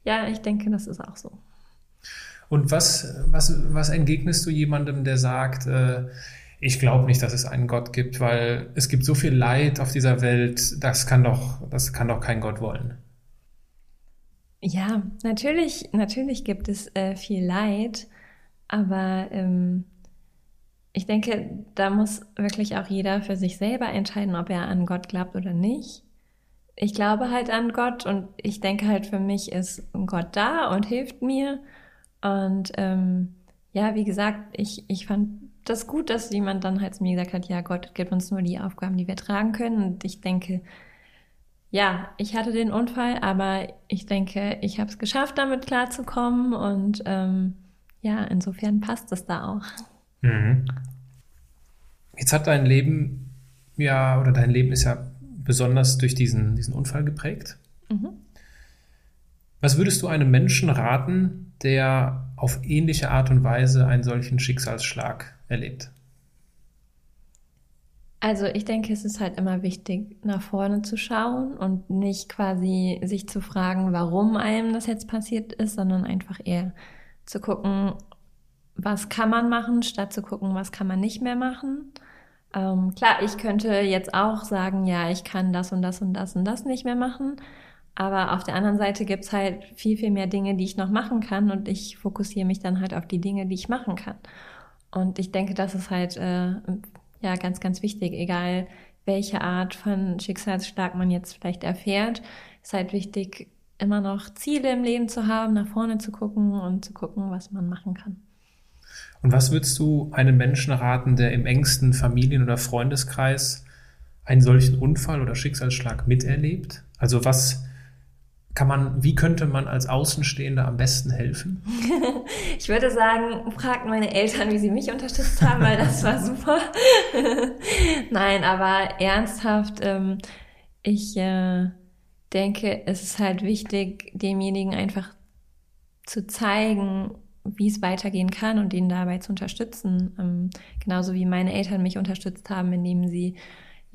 ja, ich denke, das ist auch so.
Und was, was, was entgegnest du jemandem, der sagt, äh, ich glaube nicht, dass es einen Gott gibt, weil es gibt so viel Leid auf dieser Welt, das kann doch, das kann doch kein Gott wollen.
Ja, natürlich, natürlich gibt es äh, viel Leid, aber ähm, ich denke, da muss wirklich auch jeder für sich selber entscheiden, ob er an Gott glaubt oder nicht. Ich glaube halt an Gott und ich denke halt, für mich ist Gott da und hilft mir. Und ähm, ja, wie gesagt, ich, ich fand das gut, dass jemand dann halt zu mir gesagt hat, ja, Gott gibt uns nur die Aufgaben, die wir tragen können. Und ich denke, ja, ich hatte den Unfall, aber ich denke, ich habe es geschafft, damit klarzukommen. Und ähm, ja, insofern passt es da auch. Mhm.
Jetzt hat dein Leben ja, oder dein Leben ist ja besonders durch diesen, diesen Unfall geprägt. Mhm. Was würdest du einem Menschen raten, der auf ähnliche Art und Weise einen solchen Schicksalsschlag erlebt?
Also ich denke, es ist halt immer wichtig, nach vorne zu schauen und nicht quasi sich zu fragen, warum einem das jetzt passiert ist, sondern einfach eher zu gucken, was kann man machen, statt zu gucken, was kann man nicht mehr machen. Ähm, klar, ich könnte jetzt auch sagen, ja, ich kann das und das und das und das nicht mehr machen. Aber auf der anderen Seite gibt's halt viel, viel mehr Dinge, die ich noch machen kann und ich fokussiere mich dann halt auf die Dinge, die ich machen kann. Und ich denke, das ist halt äh, ja ganz, ganz wichtig, egal welche Art von Schicksalsschlag man jetzt vielleicht erfährt, ist halt wichtig, immer noch Ziele im Leben zu haben, nach vorne zu gucken und zu gucken, was man machen kann.
Und was würdest du einem Menschen raten, der im engsten Familien- oder Freundeskreis einen solchen Unfall oder Schicksalsschlag miterlebt? Also was kann man, wie könnte man als Außenstehender am besten helfen?
ich würde sagen, fragt meine Eltern, wie sie mich unterstützt haben, weil das war super. Nein, aber ernsthaft, ähm, ich äh, denke, es ist halt wichtig, demjenigen einfach zu zeigen, wie es weitergehen kann und ihn dabei zu unterstützen. Ähm, genauso wie meine Eltern mich unterstützt haben, indem sie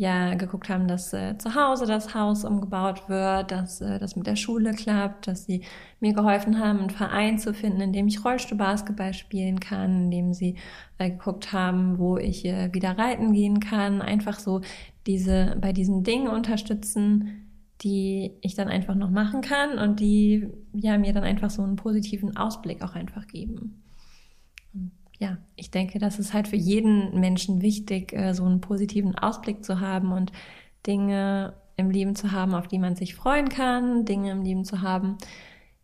ja geguckt haben, dass äh, zu Hause das Haus umgebaut wird, dass äh, das mit der Schule klappt, dass sie mir geholfen haben, einen Verein zu finden, in dem ich Rollstuhlbasketball spielen kann, in dem sie äh, geguckt haben, wo ich äh, wieder reiten gehen kann, einfach so diese bei diesen Dingen unterstützen, die ich dann einfach noch machen kann und die ja mir dann einfach so einen positiven Ausblick auch einfach geben. Ja, ich denke, das ist halt für jeden Menschen wichtig, äh, so einen positiven Ausblick zu haben und Dinge im Leben zu haben, auf die man sich freuen kann, Dinge im Leben zu haben,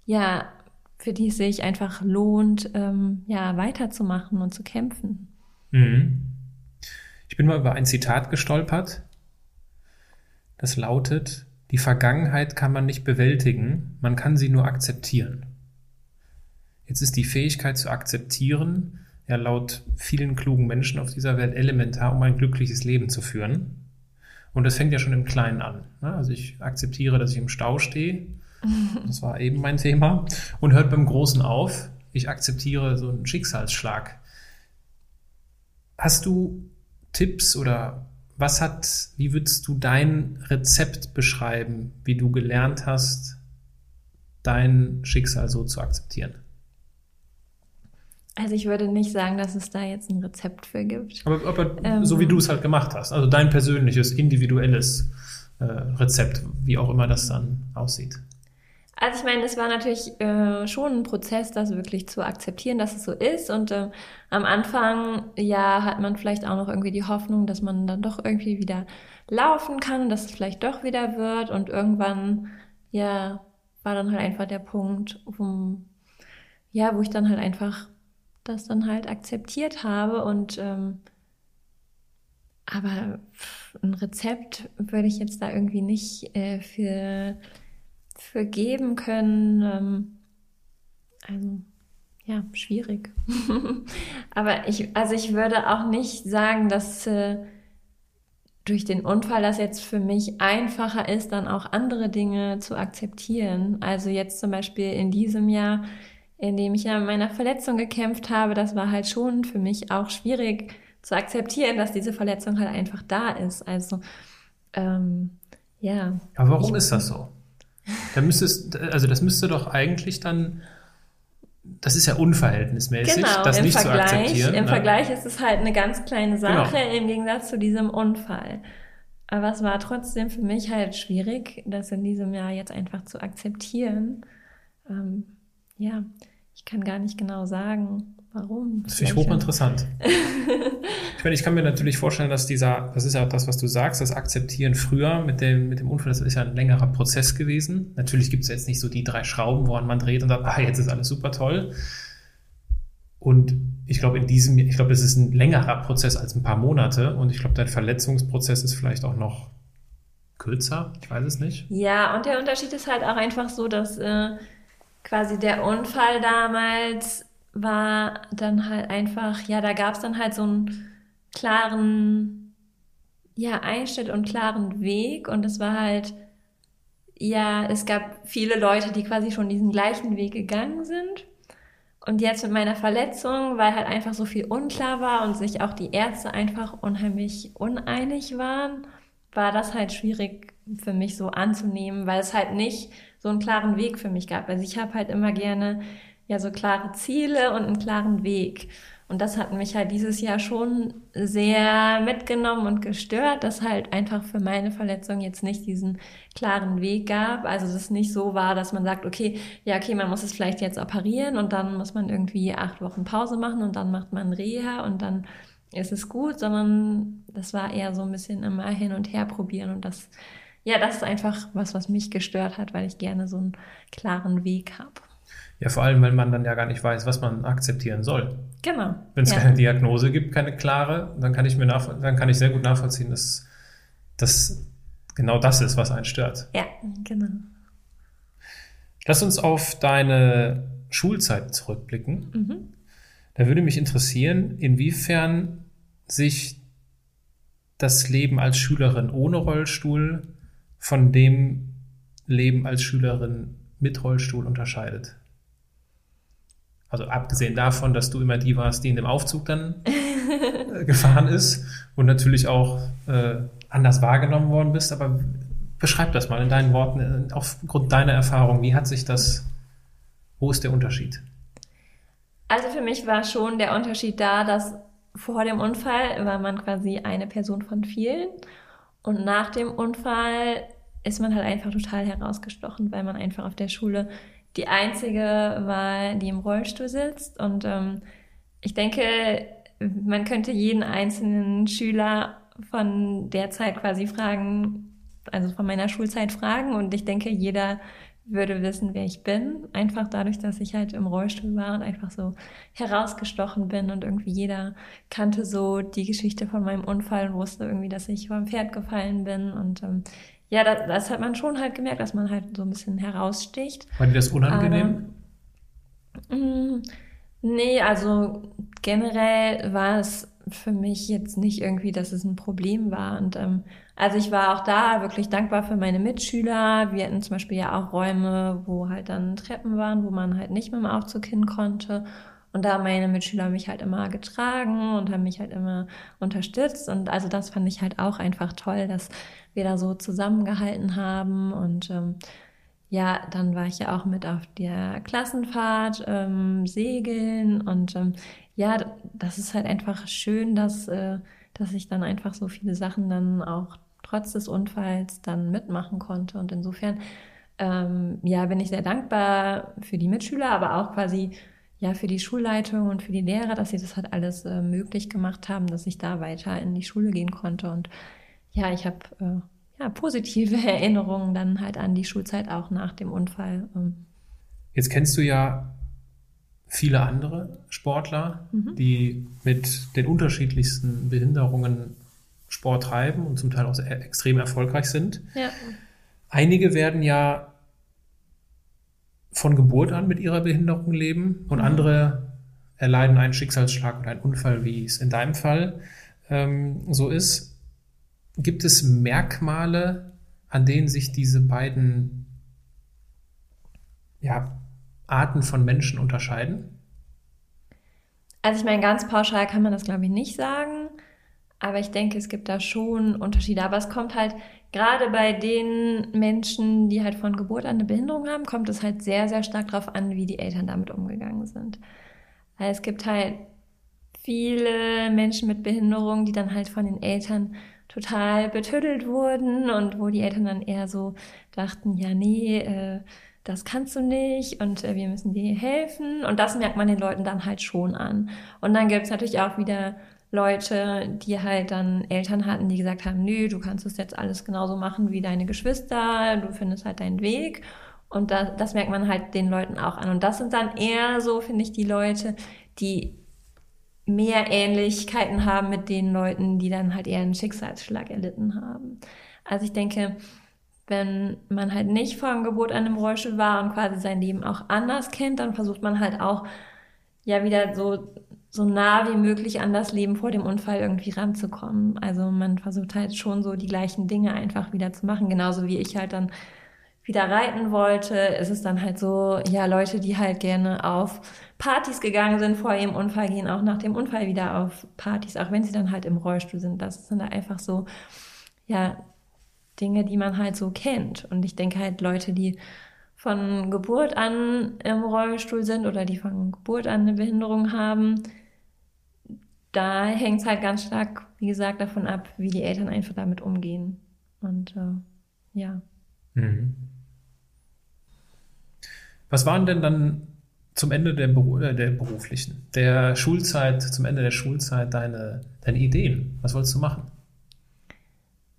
ja, für die es sich einfach lohnt, ähm, ja, weiterzumachen und zu kämpfen.
Mhm. Ich bin mal über ein Zitat gestolpert, das lautet, die Vergangenheit kann man nicht bewältigen, man kann sie nur akzeptieren. Jetzt ist die Fähigkeit zu akzeptieren ja laut vielen klugen Menschen auf dieser Welt elementar, um ein glückliches Leben zu führen. Und das fängt ja schon im Kleinen an. Ne? Also ich akzeptiere, dass ich im Stau stehe. Das war eben mein Thema. Und hört beim Großen auf. Ich akzeptiere so einen Schicksalsschlag. Hast du Tipps oder was hat, wie würdest du dein Rezept beschreiben, wie du gelernt hast, dein Schicksal so zu akzeptieren?
Also ich würde nicht sagen, dass es da jetzt ein Rezept für gibt.
Aber, aber ähm, so wie du es halt gemacht hast, also dein persönliches, individuelles äh, Rezept, wie auch immer das dann aussieht.
Also ich meine, es war natürlich äh, schon ein Prozess, das wirklich zu akzeptieren, dass es so ist. Und äh, am Anfang, ja, hat man vielleicht auch noch irgendwie die Hoffnung, dass man dann doch irgendwie wieder laufen kann, dass es vielleicht doch wieder wird. Und irgendwann, ja, war dann halt einfach der Punkt, wo, ja, wo ich dann halt einfach das dann halt akzeptiert habe und ähm, aber ein Rezept würde ich jetzt da irgendwie nicht äh, für, für geben können. Ähm, also ja, schwierig. aber ich, also ich würde auch nicht sagen, dass äh, durch den Unfall das jetzt für mich einfacher ist, dann auch andere Dinge zu akzeptieren. Also jetzt zum Beispiel in diesem Jahr in dem ich ja mit meiner Verletzung gekämpft habe, das war halt schon für mich auch schwierig zu akzeptieren, dass diese Verletzung halt einfach da ist. Also ähm, ja.
Aber warum ich, ist das so? Da müsstest, also das müsste doch eigentlich dann, das ist ja unverhältnismäßig,
genau,
das nicht
Vergleich,
zu akzeptieren.
Im ne? Vergleich ist es halt eine ganz kleine genau. Sache genau. im Gegensatz zu diesem Unfall. Aber es war trotzdem für mich halt schwierig, das in diesem Jahr jetzt einfach zu akzeptieren. Ähm, ja, ich kann gar nicht genau sagen, warum.
Das finde ich hochinteressant. ich meine, ich kann mir natürlich vorstellen, dass dieser, das ist ja auch das, was du sagst, das Akzeptieren früher mit dem, mit dem Unfall, das ist ja ein längerer Prozess gewesen. Natürlich gibt es jetzt nicht so die drei Schrauben, woran man dreht und sagt, ah, jetzt ist alles super toll. Und ich glaube, in diesem, ich glaube, es ist ein längerer Prozess als ein paar Monate und ich glaube, dein Verletzungsprozess ist vielleicht auch noch kürzer. Ich weiß es nicht.
Ja, und der Unterschied ist halt auch einfach so, dass äh, quasi der Unfall damals war dann halt einfach, ja, da gab es dann halt so einen klaren, ja, Einschnitt und klaren Weg und es war halt, ja, es gab viele Leute, die quasi schon diesen gleichen Weg gegangen sind. Und jetzt mit meiner Verletzung, weil halt einfach so viel unklar war und sich auch die Ärzte einfach unheimlich uneinig waren, war das halt schwierig für mich so anzunehmen, weil es halt nicht so einen klaren Weg für mich gab. Also ich habe halt immer gerne ja so klare Ziele und einen klaren Weg. Und das hat mich halt dieses Jahr schon sehr mitgenommen und gestört, dass halt einfach für meine Verletzung jetzt nicht diesen klaren Weg gab. Also es nicht so war, dass man sagt, okay, ja, okay, man muss es vielleicht jetzt operieren und dann muss man irgendwie acht Wochen Pause machen und dann macht man Reha und dann ist es gut, sondern das war eher so ein bisschen immer hin und her probieren und das ja, das ist einfach was, was mich gestört hat, weil ich gerne so einen klaren Weg habe.
Ja, vor allem, weil man dann ja gar nicht weiß, was man akzeptieren soll.
Genau.
Wenn es
ja.
keine Diagnose gibt, keine klare, dann kann ich mir dann kann ich sehr gut nachvollziehen, dass das genau das ist, was einen stört.
Ja, genau.
Lass uns auf deine Schulzeit zurückblicken. Mhm. Da würde mich interessieren, inwiefern sich das Leben als Schülerin ohne Rollstuhl von dem Leben als Schülerin mit Rollstuhl unterscheidet? Also abgesehen davon, dass du immer die warst, die in dem Aufzug dann äh, gefahren ist und natürlich auch äh, anders wahrgenommen worden bist, aber beschreib das mal in deinen Worten, aufgrund deiner Erfahrung. Wie hat sich das, wo ist der Unterschied?
Also für mich war schon der Unterschied da, dass vor dem Unfall war man quasi eine Person von vielen und nach dem Unfall ist man halt einfach total herausgestochen, weil man einfach auf der Schule die einzige war, die im Rollstuhl sitzt. Und ähm, ich denke, man könnte jeden einzelnen Schüler von der Zeit quasi fragen, also von meiner Schulzeit fragen. Und ich denke, jeder würde wissen, wer ich bin. Einfach dadurch, dass ich halt im Rollstuhl war und einfach so herausgestochen bin und irgendwie jeder kannte so die Geschichte von meinem Unfall und wusste irgendwie, dass ich vom Pferd gefallen bin und ähm, ja, das, das, hat man schon halt gemerkt, dass man halt so ein bisschen heraussticht.
War dir das unangenehm?
Aber, mh, mm, nee, also generell war es für mich jetzt nicht irgendwie, dass es ein Problem war. Und ähm, also ich war auch da wirklich dankbar für meine Mitschüler. Wir hatten zum Beispiel ja auch Räume, wo halt dann Treppen waren, wo man halt nicht mit dem Aufzug hin konnte. Und da meine Mitschüler mich halt immer getragen und haben mich halt immer unterstützt. Und also das fand ich halt auch einfach toll, dass wir da so zusammengehalten haben. Und ähm, ja, dann war ich ja auch mit auf der Klassenfahrt, ähm, Segeln. Und ähm, ja, das ist halt einfach schön, dass, äh, dass ich dann einfach so viele Sachen dann auch trotz des Unfalls dann mitmachen konnte. Und insofern, ähm, ja, bin ich sehr dankbar für die Mitschüler, aber auch quasi ja, für die Schulleitung und für die Lehrer, dass sie das halt alles äh, möglich gemacht haben, dass ich da weiter in die Schule gehen konnte. Und ja, ich habe äh, ja, positive Erinnerungen dann halt an die Schulzeit auch nach dem Unfall. Ähm.
Jetzt kennst du ja viele andere Sportler, mhm. die mit den unterschiedlichsten Behinderungen Sport treiben und zum Teil auch extrem erfolgreich sind. Ja. Einige werden ja von Geburt an mit ihrer Behinderung leben und mhm. andere erleiden einen Schicksalsschlag oder einen Unfall, wie es in deinem Fall ähm, so ist. Gibt es Merkmale, an denen sich diese beiden ja, Arten von Menschen unterscheiden?
Also ich meine, ganz pauschal kann man das, glaube ich, nicht sagen. Aber ich denke, es gibt da schon Unterschiede. Aber es kommt halt gerade bei den Menschen, die halt von Geburt an eine Behinderung haben, kommt es halt sehr, sehr stark darauf an, wie die Eltern damit umgegangen sind. Weil es gibt halt viele Menschen mit Behinderung, die dann halt von den Eltern total betüttelt wurden und wo die Eltern dann eher so dachten, ja, nee, äh, das kannst du nicht und äh, wir müssen dir helfen. Und das merkt man den Leuten dann halt schon an. Und dann gibt es natürlich auch wieder Leute, die halt dann Eltern hatten, die gesagt haben, nö, du kannst es jetzt alles genauso machen wie deine Geschwister, du findest halt deinen Weg. Und das, das merkt man halt den Leuten auch an. Und das sind dann eher so, finde ich, die Leute, die mehr Ähnlichkeiten haben mit den Leuten, die dann halt eher einen Schicksalsschlag erlitten haben. Also ich denke, wenn man halt nicht von Geburt an im Rollstuhl war und quasi sein Leben auch anders kennt, dann versucht man halt auch ja wieder so so nah wie möglich an das Leben vor dem Unfall irgendwie ranzukommen. Also man versucht halt schon so die gleichen Dinge einfach wieder zu machen, genauso wie ich halt dann wieder reiten wollte, ist es dann halt so, ja, Leute, die halt gerne auf Partys gegangen sind vor ihrem Unfall, gehen auch nach dem Unfall wieder auf Partys, auch wenn sie dann halt im Rollstuhl sind. Das sind einfach so, ja, Dinge, die man halt so kennt. Und ich denke halt Leute, die von Geburt an im Rollstuhl sind oder die von Geburt an eine Behinderung haben, da hängt es halt ganz stark, wie gesagt, davon ab, wie die Eltern einfach damit umgehen. Und äh, ja. Mhm.
Was waren denn dann zum Ende der, Beru äh, der beruflichen, der Schulzeit, zum Ende der Schulzeit deine, deine Ideen? Was wolltest du machen?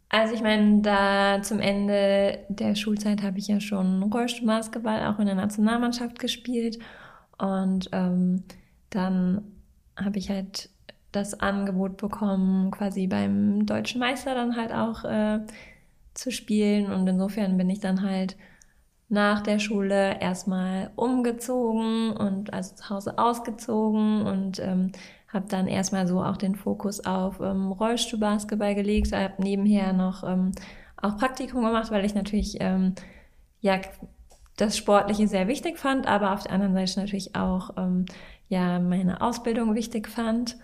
Also ich meine, da zum Ende der Schulzeit habe ich ja schon Rollstuhlbasketball auch in der Nationalmannschaft gespielt. Und ähm, dann habe ich halt das Angebot bekommen, quasi beim deutschen Meister dann halt auch äh, zu spielen. Und insofern bin ich dann halt nach der Schule erstmal umgezogen und also zu Hause ausgezogen und ähm, habe dann erstmal so auch den Fokus auf ähm, Rollstuhlbasketball gelegt, habe nebenher noch ähm, auch Praktikum gemacht, weil ich natürlich ähm, ja das Sportliche sehr wichtig fand, aber auf der anderen Seite natürlich auch ähm, ja meine Ausbildung wichtig fand.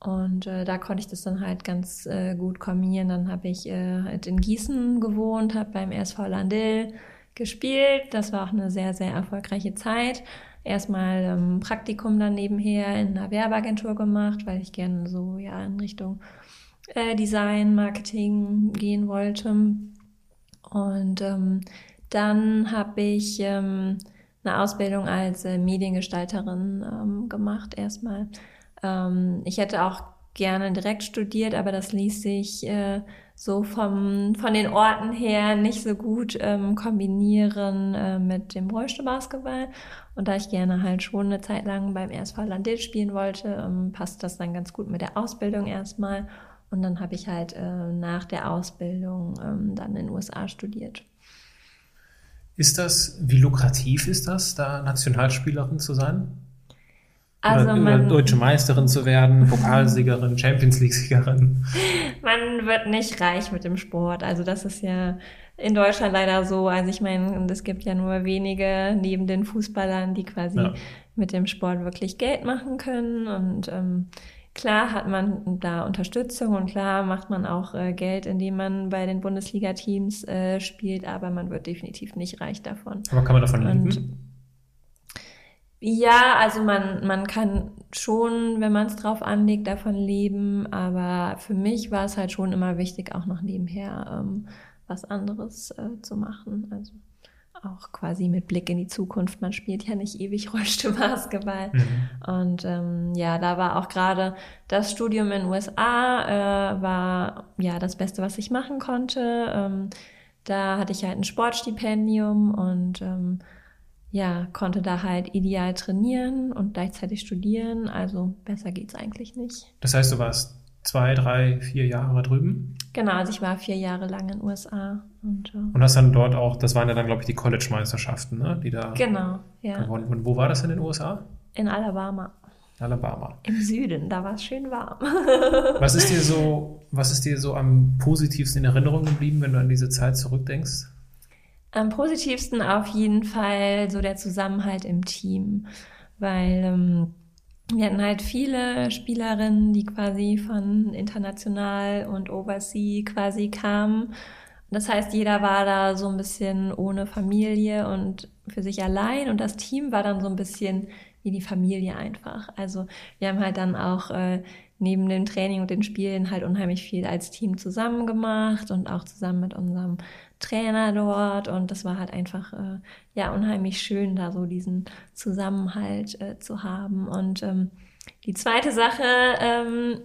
Und äh, da konnte ich das dann halt ganz äh, gut kombinieren. Dann habe ich äh, halt in Gießen gewohnt, habe beim RSV Landil gespielt. Das war auch eine sehr, sehr erfolgreiche Zeit. Erstmal ähm, Praktikum dann nebenher in einer Werbeagentur gemacht, weil ich gerne so ja in Richtung äh, Design, Marketing gehen wollte. Und ähm, dann habe ich ähm, eine Ausbildung als äh, Mediengestalterin ähm, gemacht erstmal. Ähm, ich hätte auch gerne direkt studiert, aber das ließ sich äh, so vom, von den Orten her nicht so gut ähm, kombinieren äh, mit dem Rollstuhlbasketball. Und da ich gerne halt schon eine Zeit lang beim RSV Landil spielen wollte, ähm, passt das dann ganz gut mit der Ausbildung erstmal. Und dann habe ich halt äh, nach der Ausbildung ähm, dann in den USA studiert.
Ist das, wie lukrativ ist das, da Nationalspielerin zu sein?
Also
oder,
man,
deutsche Meisterin zu werden, Pokalsiegerin, Champions League-Siegerin.
Man wird nicht reich mit dem Sport. Also das ist ja in Deutschland leider so. Also ich meine, es gibt ja nur wenige neben den Fußballern, die quasi ja. mit dem Sport wirklich Geld machen können. Und ähm, Klar hat man da Unterstützung und klar macht man auch äh, Geld, indem man bei den Bundesliga-Teams äh, spielt, aber man wird definitiv nicht reich davon.
Aber kann man davon und, leben?
Ja, also man, man kann schon, wenn man es drauf anlegt, davon leben, aber für mich war es halt schon immer wichtig, auch noch nebenher ähm, was anderes äh, zu machen. Also auch quasi mit Blick in die Zukunft. Man spielt ja nicht ewig Rollstuhlbasketball. Mhm. Und ähm, ja, da war auch gerade das Studium in den USA äh, war ja das Beste, was ich machen konnte. Ähm, da hatte ich halt ein Sportstipendium und ähm, ja, konnte da halt ideal trainieren und gleichzeitig studieren. Also besser geht's eigentlich nicht.
Das heißt, du warst zwei, drei, vier Jahre drüben?
Genau, also ich war vier Jahre lang in den USA. Und,
äh, und hast dann dort auch, das waren ja dann, glaube ich, die College-Meisterschaften, ne? die da
genau, ja.
gewonnen wurden. Wo war das in den USA?
In Alabama.
Alabama.
Im Süden, da war es schön warm.
was ist dir so, was ist dir so am positivsten in Erinnerung geblieben, wenn du an diese Zeit zurückdenkst?
Am positivsten auf jeden Fall so der Zusammenhalt im Team, weil ähm, wir hatten halt viele Spielerinnen, die quasi von international und overseas quasi kamen. Das heißt, jeder war da so ein bisschen ohne Familie und für sich allein und das Team war dann so ein bisschen wie die Familie einfach. Also wir haben halt dann auch äh, neben dem Training und den Spielen halt unheimlich viel als Team zusammen gemacht und auch zusammen mit unserem Trainer dort und das war halt einfach äh, ja unheimlich schön, da so diesen Zusammenhalt äh, zu haben. Und ähm, die zweite Sache ähm,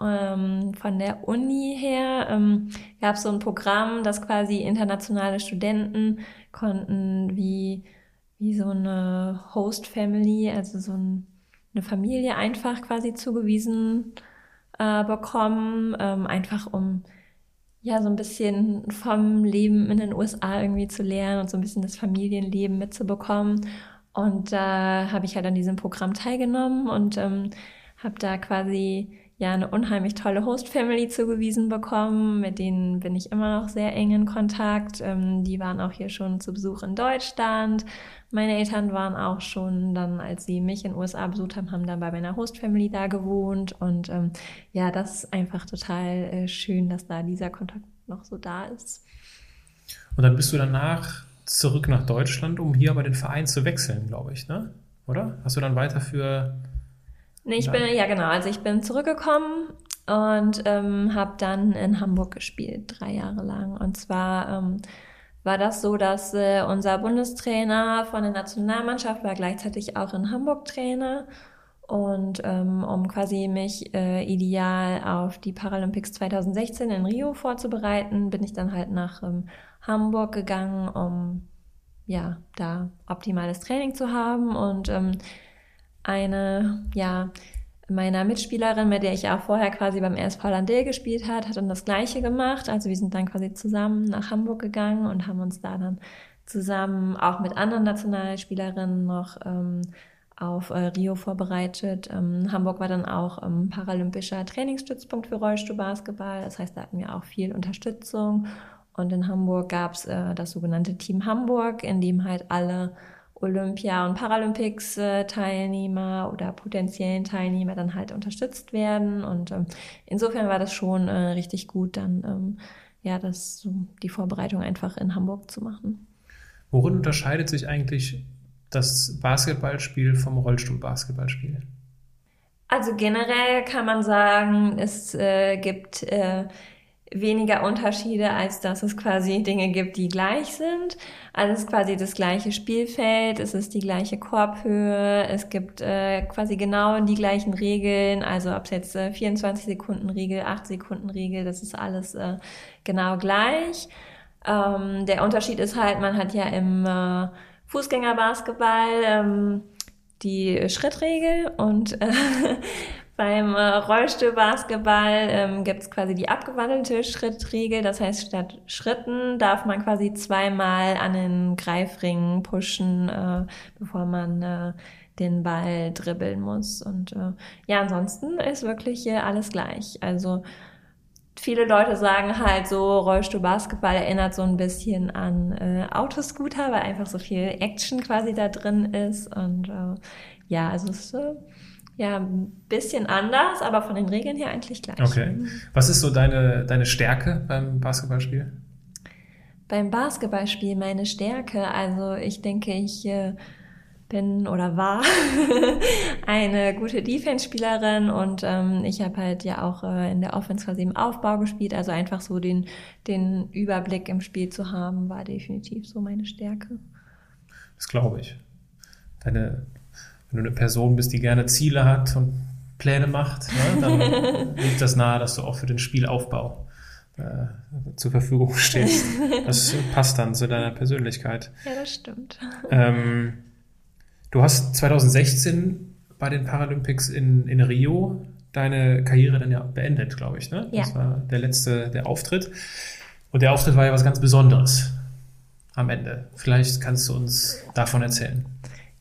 ähm, von der Uni her ähm, gab es so ein Programm, das quasi internationale Studenten konnten wie wie so eine Host Family, also so ein, eine Familie einfach quasi zugewiesen äh, bekommen, ähm, einfach um ja, so ein bisschen vom Leben in den USA irgendwie zu lernen und so ein bisschen das Familienleben mitzubekommen. Und da äh, habe ich halt an diesem Programm teilgenommen und ähm, habe da quasi ja eine unheimlich tolle Host-Family zugewiesen bekommen. Mit denen bin ich immer noch sehr eng in Kontakt. Ähm, die waren auch hier schon zu Besuch in Deutschland. Meine Eltern waren auch schon dann, als sie mich in den USA besucht haben, haben dann bei meiner Host-Family da gewohnt. Und ähm, ja, das ist einfach total äh, schön, dass da dieser Kontakt noch so da ist.
Und dann bist du danach zurück nach Deutschland, um hier aber den Verein zu wechseln, glaube ich, ne? Oder? Hast du dann weiter für
Nee, ich bin, ja genau, also ich bin zurückgekommen und ähm, habe dann in Hamburg gespielt, drei Jahre lang. Und zwar ähm, war das so, dass äh, unser Bundestrainer von der Nationalmannschaft war gleichzeitig auch in Hamburg Trainer. Und ähm, um quasi mich äh, ideal auf die Paralympics 2016 in Rio vorzubereiten, bin ich dann halt nach ähm, Hamburg gegangen, um ja da optimales Training zu haben und ähm, eine, ja, meiner Mitspielerin, mit der ich auch vorher quasi beim RSV Landil gespielt hat, hat dann das Gleiche gemacht. Also wir sind dann quasi zusammen nach Hamburg gegangen und haben uns da dann zusammen auch mit anderen Nationalspielerinnen noch ähm, auf äh, Rio vorbereitet. Ähm, Hamburg war dann auch ähm, paralympischer Trainingsstützpunkt für Rollstuhlbasketball. Das heißt, da hatten wir auch viel Unterstützung. Und in Hamburg gab es äh, das sogenannte Team Hamburg, in dem halt alle Olympia- und Paralympics-Teilnehmer oder potenziellen Teilnehmer dann halt unterstützt werden. Und ähm, insofern war das schon äh, richtig gut, dann ähm, ja, das so die Vorbereitung einfach in Hamburg zu machen.
Worin unterscheidet sich eigentlich das Basketballspiel vom Rollstuhlbasketballspiel?
Also generell kann man sagen, es äh, gibt äh, weniger Unterschiede, als dass es quasi Dinge gibt, die gleich sind. Also es ist quasi das gleiche Spielfeld, es ist die gleiche Korbhöhe, es gibt äh, quasi genau die gleichen Regeln, also ob es jetzt äh, 24 Sekunden Regel, 8 Sekunden Regel, das ist alles äh, genau gleich. Ähm, der Unterschied ist halt, man hat ja im äh, Fußgängerbasketball ähm, die Schrittregel und äh, beim äh, Rollstuhlbasketball ähm, gibt es quasi die abgewandelte Schrittregel. Das heißt, statt Schritten darf man quasi zweimal an den Greifringen pushen, äh, bevor man äh, den Ball dribbeln muss. Und äh, ja, ansonsten ist wirklich äh, alles gleich. Also viele Leute sagen halt so, Rollstuhl-Basketball erinnert so ein bisschen an äh, Autoscooter, weil einfach so viel Action quasi da drin ist. Und äh, ja, also es ist äh, ja ein bisschen anders, aber von den Regeln her eigentlich gleich.
Okay. Was ist so deine, deine Stärke beim Basketballspiel?
Beim Basketballspiel meine Stärke, also ich denke, ich äh, bin oder war eine gute Defense-Spielerin und ähm, ich habe halt ja auch äh, in der Offense quasi im Aufbau gespielt. Also einfach so den, den Überblick im Spiel zu haben, war definitiv so meine Stärke.
Das glaube ich. Deine, wenn du eine Person bist, die gerne Ziele hat und Pläne macht, ne, dann liegt das nahe, dass du auch für den Spielaufbau äh, zur Verfügung stehst. Das passt dann zu deiner Persönlichkeit.
Ja, das stimmt.
Ähm, Du hast 2016 bei den Paralympics in, in Rio deine Karriere dann ja beendet, glaube ich. Ne?
Ja.
Das war der letzte, der Auftritt. Und der Auftritt war ja was ganz Besonderes am Ende. Vielleicht kannst du uns davon erzählen.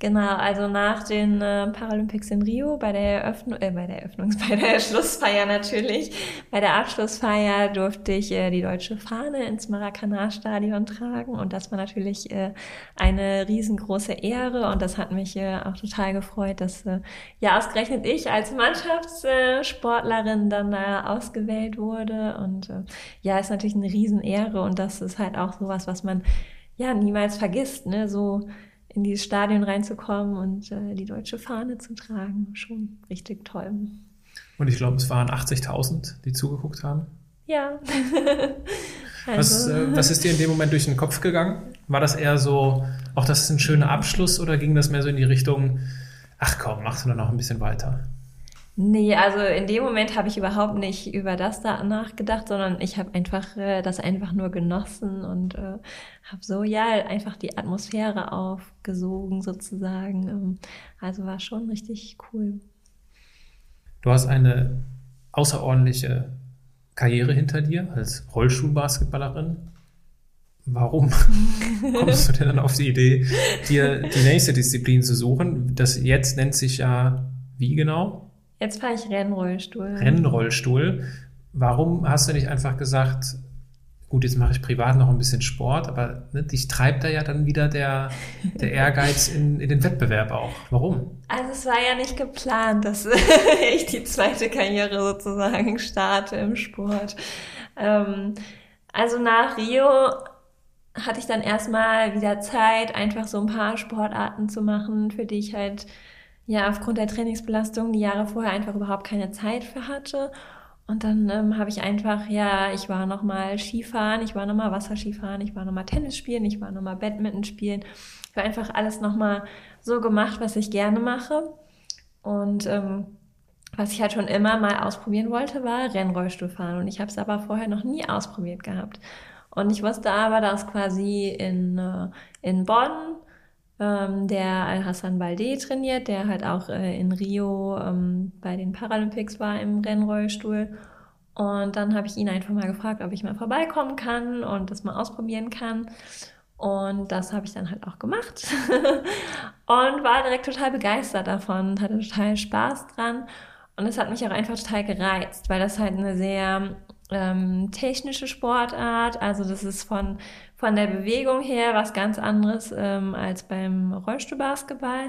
Genau, also nach den äh, Paralympics in Rio bei der Eröffnung, äh, bei der Eröffnung, bei der Schlussfeier natürlich, bei der Abschlussfeier durfte ich äh, die deutsche Fahne ins Maracanã-Stadion tragen und das war natürlich äh, eine riesengroße Ehre und das hat mich äh, auch total gefreut, dass äh, ja ausgerechnet ich als Mannschaftssportlerin dann da ausgewählt wurde und äh, ja, ist natürlich eine Riesenehre und das ist halt auch sowas, was man ja niemals vergisst, ne, so in dieses Stadion reinzukommen und äh, die deutsche Fahne zu tragen. Schon richtig toll.
Und ich glaube, es waren 80.000, die zugeguckt haben.
Ja.
also. was, äh, was ist dir in dem Moment durch den Kopf gegangen? War das eher so, auch das ist ein schöner Abschluss oder ging das mehr so in die Richtung, ach komm, machst du noch ein bisschen weiter?
Nee, also in dem Moment habe ich überhaupt nicht über das da nachgedacht, sondern ich habe einfach äh, das einfach nur genossen und äh, habe so ja einfach die Atmosphäre aufgesogen sozusagen. Ähm, also war schon richtig cool.
Du hast eine außerordentliche Karriere hinter dir als Rollstuhlbasketballerin. Warum kommst du denn dann auf die Idee, dir die nächste Disziplin zu suchen? Das jetzt nennt sich ja wie genau?
Jetzt fahre ich Rennrollstuhl.
Rennrollstuhl. Warum hast du nicht einfach gesagt, gut, jetzt mache ich privat noch ein bisschen Sport, aber ne, dich treibt da ja dann wieder der, der Ehrgeiz in, in den Wettbewerb auch. Warum?
Also es war ja nicht geplant, dass ich die zweite Karriere sozusagen starte im Sport. Ähm, also nach Rio hatte ich dann erstmal wieder Zeit, einfach so ein paar Sportarten zu machen, für die ich halt ja aufgrund der Trainingsbelastung die Jahre vorher einfach überhaupt keine Zeit für hatte. Und dann ähm, habe ich einfach, ja, ich war nochmal Skifahren, ich war nochmal Wasserskifahren, ich war nochmal Tennis spielen, ich war nochmal Badminton spielen. Ich habe einfach alles nochmal so gemacht, was ich gerne mache. Und ähm, was ich halt schon immer mal ausprobieren wollte, war Rennrollstuhl fahren. Und ich habe es aber vorher noch nie ausprobiert gehabt. Und ich wusste aber, dass quasi in, äh, in Bonn ähm, der Al-Hassan Balde trainiert, der halt auch äh, in Rio ähm, bei den Paralympics war im Rennrollstuhl. Und dann habe ich ihn einfach mal gefragt, ob ich mal vorbeikommen kann und das mal ausprobieren kann. Und das habe ich dann halt auch gemacht und war direkt total begeistert davon und hatte total Spaß dran. Und es hat mich auch einfach total gereizt, weil das halt eine sehr ähm, technische Sportart. Also das ist von, von der Bewegung her was ganz anderes ähm, als beim Rollstuhlbasketball.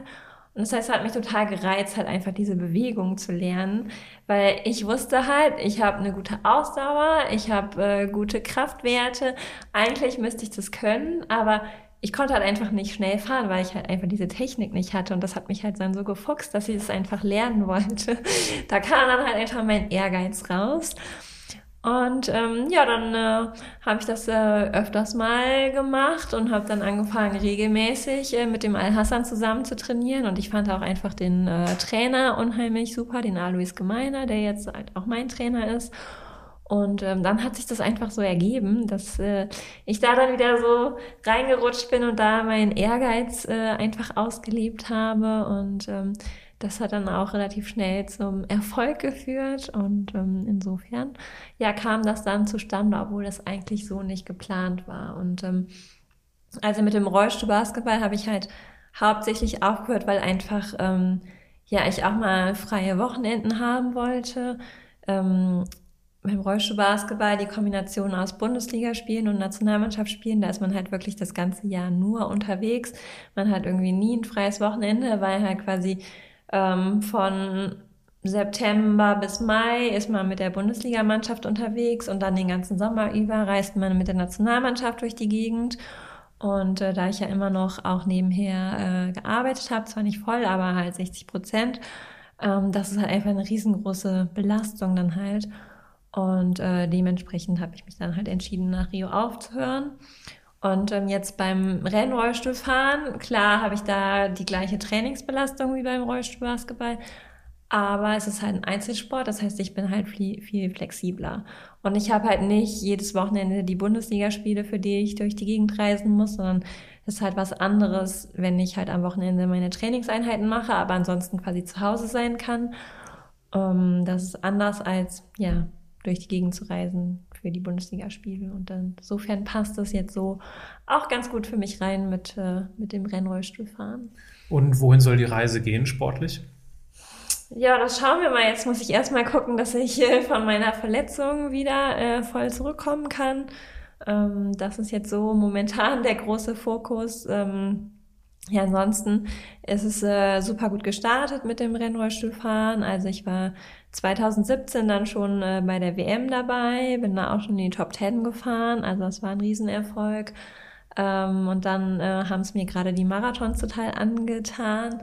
Und das heißt, es hat mich total gereizt, halt einfach diese Bewegung zu lernen, weil ich wusste halt, ich habe eine gute Ausdauer, ich habe äh, gute Kraftwerte. Eigentlich müsste ich das können, aber ich konnte halt einfach nicht schnell fahren, weil ich halt einfach diese Technik nicht hatte. Und das hat mich halt dann so gefuchst, dass ich es das einfach lernen wollte. Da kam dann halt einfach mein Ehrgeiz raus. Und ähm, ja, dann äh, habe ich das äh, öfters mal gemacht und habe dann angefangen, regelmäßig äh, mit dem Al-Hassan zusammen zu trainieren. Und ich fand auch einfach den äh, Trainer unheimlich super, den Alois Gemeiner, der jetzt halt auch mein Trainer ist. Und ähm, dann hat sich das einfach so ergeben, dass äh, ich da dann wieder so reingerutscht bin und da meinen Ehrgeiz äh, einfach ausgelebt habe. Und ähm, das hat dann auch relativ schnell zum Erfolg geführt und ähm, insofern ja kam das dann zustande, obwohl das eigentlich so nicht geplant war. Und ähm, also mit dem Rollstuhlbasketball habe ich halt hauptsächlich aufgehört, weil einfach ähm, ja ich auch mal freie Wochenenden haben wollte. Ähm, beim Rollstuhlbasketball die Kombination aus Bundesligaspielen und Nationalmannschaftsspielen, da ist man halt wirklich das ganze Jahr nur unterwegs. Man hat irgendwie nie ein freies Wochenende, weil halt quasi ähm, von September bis Mai ist man mit der Bundesligamannschaft unterwegs und dann den ganzen Sommer über reist man mit der Nationalmannschaft durch die Gegend. Und äh, da ich ja immer noch auch nebenher äh, gearbeitet habe, zwar nicht voll, aber halt 60 Prozent, ähm, das ist halt einfach eine riesengroße Belastung dann halt. Und äh, dementsprechend habe ich mich dann halt entschieden, nach Rio aufzuhören und ähm, jetzt beim Rennrollstuhlfahren, klar habe ich da die gleiche Trainingsbelastung wie beim Rollstuhlbasketball, aber es ist halt ein Einzelsport, das heißt, ich bin halt viel, viel flexibler. Und ich habe halt nicht jedes Wochenende die Bundesligaspiele, für die ich durch die Gegend reisen muss, sondern es ist halt was anderes, wenn ich halt am Wochenende meine Trainingseinheiten mache, aber ansonsten quasi zu Hause sein kann. Ähm, das ist anders als, ja, durch die Gegend zu reisen für die Bundesligaspiele. Und insofern passt das jetzt so auch ganz gut für mich rein mit, äh, mit dem Rennrollstuhlfahren.
Und wohin soll die Reise gehen, sportlich?
Ja, das schauen wir mal. Jetzt muss ich erstmal gucken, dass ich äh, von meiner Verletzung wieder äh, voll zurückkommen kann. Ähm, das ist jetzt so momentan der große Fokus. Ähm, ja, ansonsten ist es äh, super gut gestartet mit dem Rennrollstuhlfahren. Also ich war 2017 dann schon äh, bei der WM dabei, bin da auch schon in die Top 10 gefahren. Also das war ein Riesenerfolg. Ähm, und dann äh, haben es mir gerade die Marathons total angetan.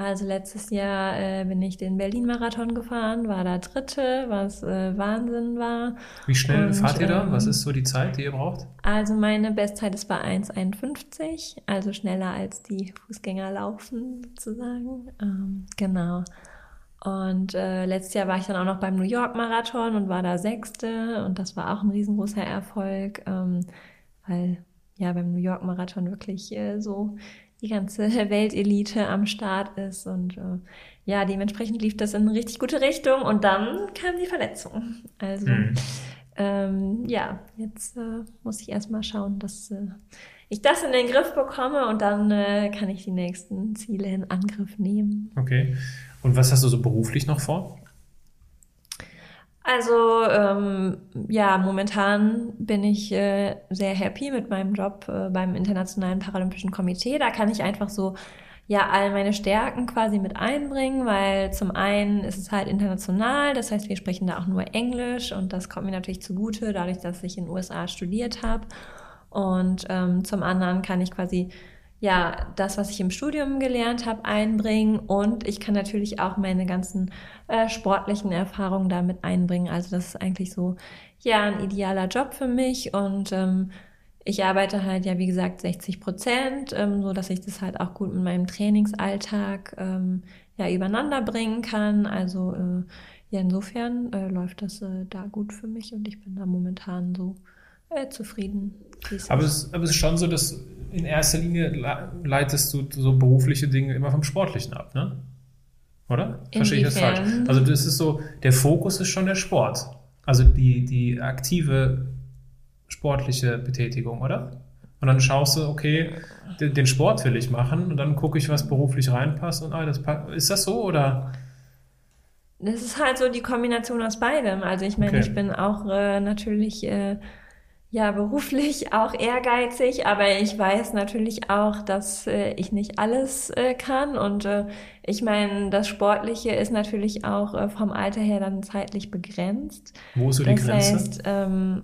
Also letztes Jahr äh, bin ich den Berlin-Marathon gefahren, war da Dritte, was äh, Wahnsinn war.
Wie schnell und, fahrt ihr da? Ähm, was ist so die Zeit, die ihr braucht?
Also meine Bestzeit ist bei 1,51, also schneller als die Fußgänger laufen sozusagen. Ähm, genau. Und äh, letztes Jahr war ich dann auch noch beim New York Marathon und war da Sechste und das war auch ein riesengroßer Erfolg, ähm, weil ja beim New York Marathon wirklich äh, so die ganze Weltelite am Start ist. Und äh, ja, dementsprechend lief das in eine richtig gute Richtung und dann kam die Verletzung. Also mhm. ähm, ja, jetzt äh, muss ich erstmal schauen, dass äh, ich das in den Griff bekomme und dann äh, kann ich die nächsten Ziele in Angriff nehmen.
Okay. Und was hast du so beruflich noch vor?
Also ähm, ja, momentan bin ich äh, sehr happy mit meinem Job äh, beim Internationalen Paralympischen Komitee. Da kann ich einfach so ja all meine Stärken quasi mit einbringen, weil zum einen ist es halt international, das heißt, wir sprechen da auch nur Englisch und das kommt mir natürlich zugute, dadurch, dass ich in den USA studiert habe. Und ähm, zum anderen kann ich quasi ja das, was ich im Studium gelernt habe, einbringen und ich kann natürlich auch meine ganzen äh, sportlichen Erfahrungen damit einbringen. Also das ist eigentlich so ja ein idealer Job für mich und ähm, ich arbeite halt ja wie gesagt 60 Prozent, ähm, so dass ich das halt auch gut mit meinem Trainingsalltag ähm, ja übereinander bringen kann. Also äh, ja insofern äh, läuft das äh, da gut für mich und ich bin da momentan so äh, zufrieden.
Aber es, aber es ist schon so, dass in erster Linie leitest du so berufliche Dinge immer vom Sportlichen ab, ne? Oder? Verstehe ich das falsch? Also das ist so, der Fokus ist schon der Sport. Also die, die aktive sportliche Betätigung, oder? Und dann schaust du, okay, den, den Sport will ich machen und dann gucke ich, was beruflich reinpasst und alles. Ist das so oder?
Das ist halt so die Kombination aus beidem. Also ich meine, okay. ich bin auch äh, natürlich äh, ja beruflich auch ehrgeizig, aber ich weiß natürlich auch, dass äh, ich nicht alles äh, kann und äh, ich meine, das Sportliche ist natürlich auch äh, vom Alter her dann zeitlich begrenzt.
Wo ist so die
das
Grenze?
Heißt, ähm,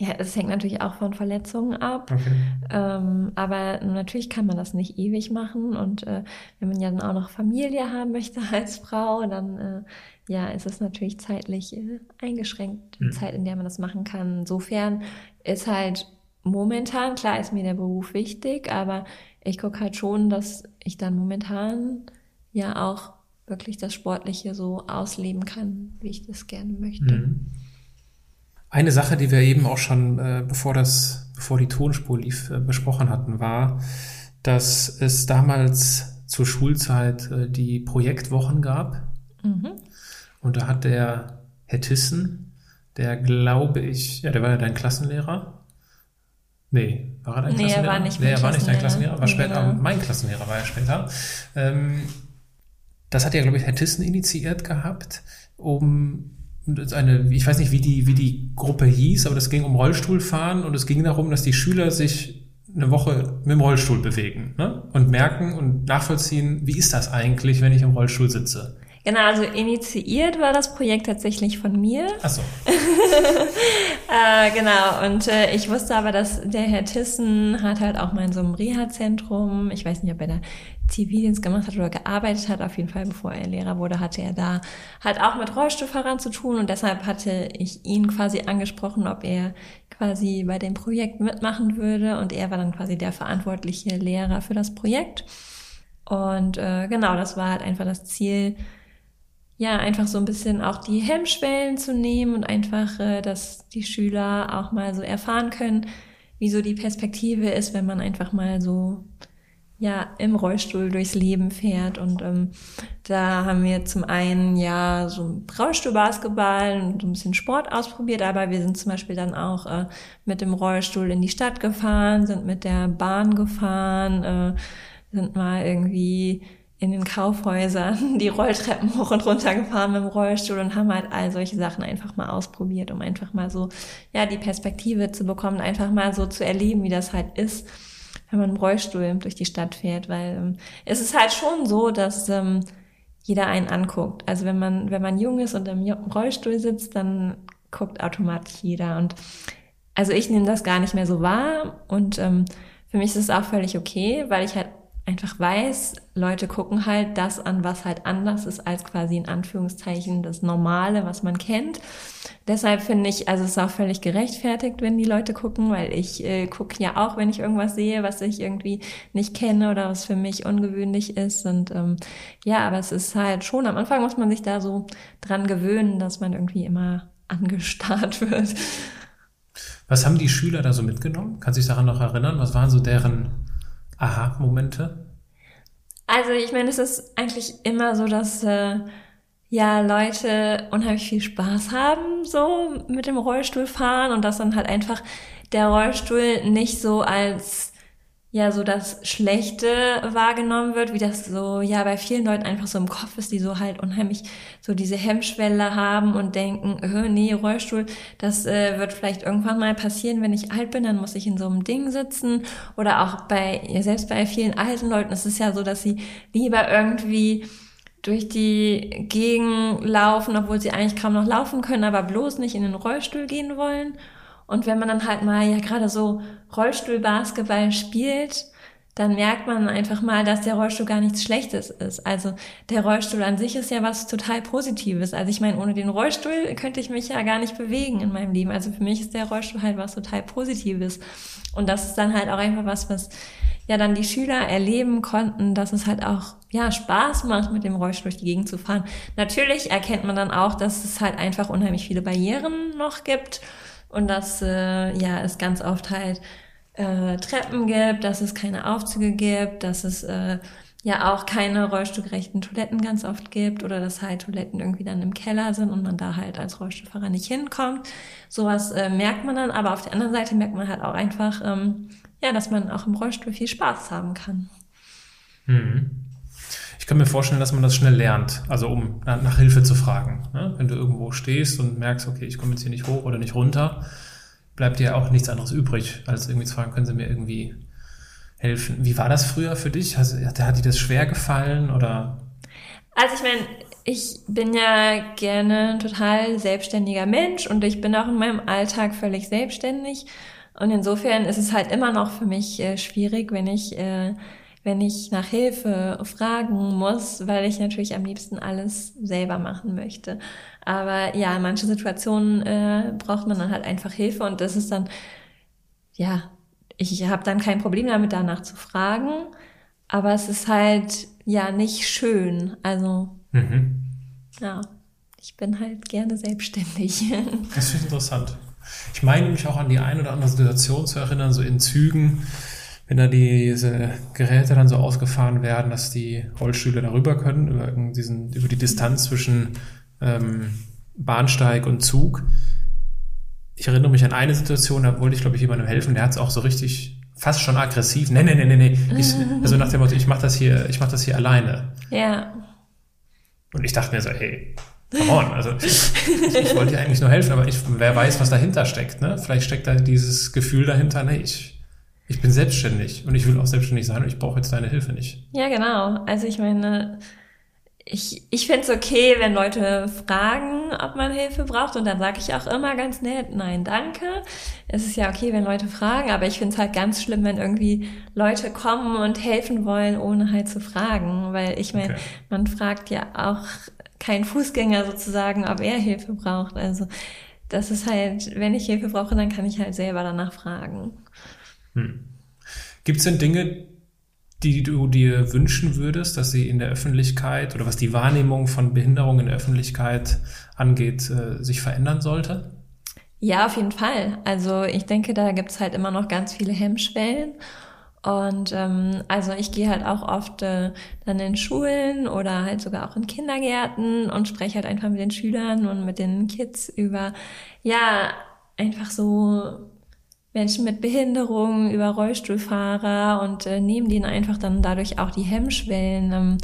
ja, es hängt natürlich auch von Verletzungen ab.
Okay.
Ähm, aber natürlich kann man das nicht ewig machen. Und äh, wenn man ja dann auch noch Familie haben möchte als Frau, dann äh, ja, ist es natürlich zeitlich äh, eingeschränkt, die
Mhm.
Zeit, in der man das machen kann. Insofern ist halt momentan, klar ist mir der Beruf wichtig, aber ich gucke halt schon, dass ich dann momentan ja auch wirklich das Sportliche so ausleben kann, wie ich das gerne möchte.
Mhm. Eine Sache, die wir eben auch schon, äh, bevor das, bevor die Tonspur lief, äh, besprochen hatten, war, dass es damals zur Schulzeit äh, die Projektwochen gab.
Mhm.
Und da hat der Herr Tissen, der glaube ich, ja, der war ja dein Klassenlehrer. Nee, war er dein
Nee, er
Klassenlehrer?
war nicht
nee, er war nicht dein
Klassenlehrer.
Klassenlehrer, war später,
Genau.
mein Klassenlehrer war er später. Ähm, das hat ja, glaube ich, Herr Tissen initiiert gehabt, um eine, ich weiß nicht, wie die, wie die Gruppe hieß, aber das ging um Rollstuhlfahren und es ging darum, dass die Schüler sich eine Woche mit dem Rollstuhl bewegen ne? und merken und nachvollziehen, wie ist das eigentlich, wenn ich im Rollstuhl sitze.
Genau, also initiiert war das Projekt tatsächlich von mir.
Achso,
Äh, genau, und äh, ich wusste aber, dass der Herr Tissen hat halt auch mal in so einem Reha-Zentrum, ich weiß nicht, ob er da Zivildienst gemacht hat oder gearbeitet hat, auf jeden Fall, bevor er Lehrer wurde, hatte er da halt auch mit Rollstuhlfahrern zu tun und deshalb hatte ich ihn quasi angesprochen, ob er quasi bei dem Projekt mitmachen würde und er war dann quasi der verantwortliche Lehrer für das Projekt. Und äh, genau, das war halt einfach das Ziel, ja, einfach so ein bisschen auch die Hemmschwellen zu nehmen und einfach, äh, dass die Schüler auch mal so erfahren können, wie so die Perspektive ist, wenn man einfach mal so, ja, im Rollstuhl durchs Leben fährt. Und ähm, da haben wir zum einen ja so Rollstuhlbasketball und so ein bisschen Sport ausprobiert, aber wir sind zum Beispiel dann auch äh, mit dem Rollstuhl in die Stadt gefahren, sind mit der Bahn gefahren, äh, sind mal irgendwie in den Kaufhäusern die Rolltreppen hoch und runter gefahren mit dem Rollstuhl und haben halt all solche Sachen einfach mal ausprobiert, um einfach mal so, ja, die Perspektive zu bekommen, einfach mal so zu erleben, wie das halt ist, wenn man im Rollstuhl durch die Stadt fährt, weil ähm, es ist halt schon so, dass ähm, jeder einen anguckt. Also wenn man, wenn man jung ist und im Rollstuhl sitzt, dann guckt automatisch jeder. Und also ich nehme das gar nicht mehr so wahr. Und ähm, für mich ist es auch völlig okay, weil ich halt einfach weiß, Leute gucken halt das an, was halt anders ist als quasi in Anführungszeichen das Normale, was man kennt. Deshalb finde ich, also es ist auch völlig gerechtfertigt, wenn die Leute gucken, weil ich äh, gucke ja auch, wenn ich irgendwas sehe, was ich irgendwie nicht kenne oder was für mich ungewöhnlich ist. Und ähm, ja, aber es ist halt schon, am Anfang muss man sich da so dran gewöhnen, dass man irgendwie immer angestarrt wird.
Was haben die Schüler da so mitgenommen? Kannst du dich daran noch erinnern? Was waren so deren Aha-Momente?
Also ich meine, es ist eigentlich immer so, dass äh, ja Leute unheimlich viel Spaß haben, so mit dem Rollstuhl fahren und dass dann halt einfach der Rollstuhl nicht so als ja so das Schlechte wahrgenommen wird, wie das so ja bei vielen Leuten einfach so im Kopf ist, die so halt unheimlich so diese Hemmschwelle haben und denken, äh, nee, Rollstuhl, das äh, wird vielleicht irgendwann mal passieren, wenn ich alt bin, dann muss ich in so einem Ding sitzen oder auch bei, ja, selbst bei vielen alten Leuten ist es ja so, dass sie lieber irgendwie durch die Gegend laufen, obwohl sie eigentlich kaum noch laufen können, aber bloß nicht in den Rollstuhl gehen wollen. Und wenn man dann halt mal ja gerade so Rollstuhlbasketball spielt, dann merkt man einfach mal, dass der Rollstuhl gar nichts Schlechtes ist. Also der Rollstuhl an sich ist ja was total Positives. Also ich meine, ohne den Rollstuhl könnte ich mich ja gar nicht bewegen in meinem Leben. Also für mich ist der Rollstuhl halt was total Positives. Und das ist dann halt auch einfach was, was ja dann die Schüler erleben konnten, dass es halt auch ja Spaß macht, mit dem Rollstuhl durch die Gegend zu fahren. Natürlich erkennt man dann auch, dass es halt einfach unheimlich viele Barrieren noch gibt und dass äh, ja es ganz oft halt äh, Treppen gibt, dass es keine Aufzüge gibt, dass es äh, ja auch keine rollstuhlgerechten Toiletten ganz oft gibt oder dass halt Toiletten irgendwie dann im Keller sind und man da halt als Rollstuhlfahrer nicht hinkommt. Sowas äh, merkt man dann, aber auf der anderen Seite merkt man halt auch einfach, ähm, ja, dass man auch im Rollstuhl viel Spaß haben kann.
Mhm. Ich kann mir vorstellen, dass man das schnell lernt, also um nach, Hilfe zu fragen. Ne? Wenn du irgendwo stehst und merkst, okay, ich komme jetzt hier nicht hoch oder nicht runter, bleibt dir auch nichts anderes übrig, als irgendwie zu fragen, können Sie mir irgendwie helfen? Wie war das früher für dich? Hat, hat dir das schwer gefallen oder?
Also ich meine, ich bin ja gerne ein total selbstständiger Mensch und ich bin auch in meinem Alltag völlig selbstständig. Und insofern ist es halt immer noch für mich äh, schwierig, wenn ich, äh, wenn ich nach Hilfe fragen muss, weil ich natürlich am liebsten alles selber machen möchte. Aber ja, in manchen Situationen äh, braucht man dann halt einfach Hilfe und das ist dann, ja, ich habe dann kein Problem damit, danach zu fragen. Aber es ist halt ja nicht schön. Also mhm. ja, ich bin halt gerne selbstständig.
Das ich interessant. Ich meine mich auch an die eine oder andere Situation zu erinnern, so in Zügen, wenn da diese Geräte dann so ausgefahren werden, dass die Rollstühle darüber können, über, diesen, über die Distanz zwischen ähm, Bahnsteig und Zug. Ich erinnere mich an eine Situation, da wollte ich, glaube ich, jemandem helfen, der hat es auch so richtig fast schon aggressiv. Nee, nee, nee, nee, nee. Ich, also nach dem Motto, ich mache das hier, ich mache das hier alleine.
Ja.
Und ich dachte mir so, hey, come on. Also ich, ich wollte dir eigentlich nur helfen, aber ich, wer weiß, was dahinter steckt. Ne? Vielleicht steckt da dieses Gefühl dahinter, nee, ich, ich bin selbstständig und ich will auch selbstständig sein und ich brauche jetzt deine Hilfe nicht.
Ja, genau. Also ich meine, ich, ich finde es okay, wenn Leute fragen, ob man Hilfe braucht. Und dann sage ich auch immer ganz nett, nein, danke. Es ist ja okay, wenn Leute fragen, aber ich finde es halt ganz schlimm, wenn irgendwie Leute kommen und helfen wollen, ohne halt zu fragen. Weil ich meine, okay. man fragt ja auch keinen Fußgänger sozusagen, ob er Hilfe braucht. Also das ist halt, wenn ich Hilfe brauche, dann kann ich halt selber danach fragen.
Hm. Gibt es denn Dinge, die du dir wünschen würdest, dass sie in der Öffentlichkeit oder was die Wahrnehmung von Behinderung in der Öffentlichkeit angeht, äh, sich verändern sollte?
Ja, auf jeden Fall. Also ich denke, da gibt's halt immer noch ganz viele Hemmschwellen. Und ähm, also ich gehe halt auch oft äh, dann in Schulen oder halt sogar auch in Kindergärten und spreche halt einfach mit den Schülern und mit den Kids über, ja, einfach so Menschen mit Behinderung, über Rollstuhlfahrer und äh, nehmen denen einfach dann dadurch auch die Hemmschwellen, ähm,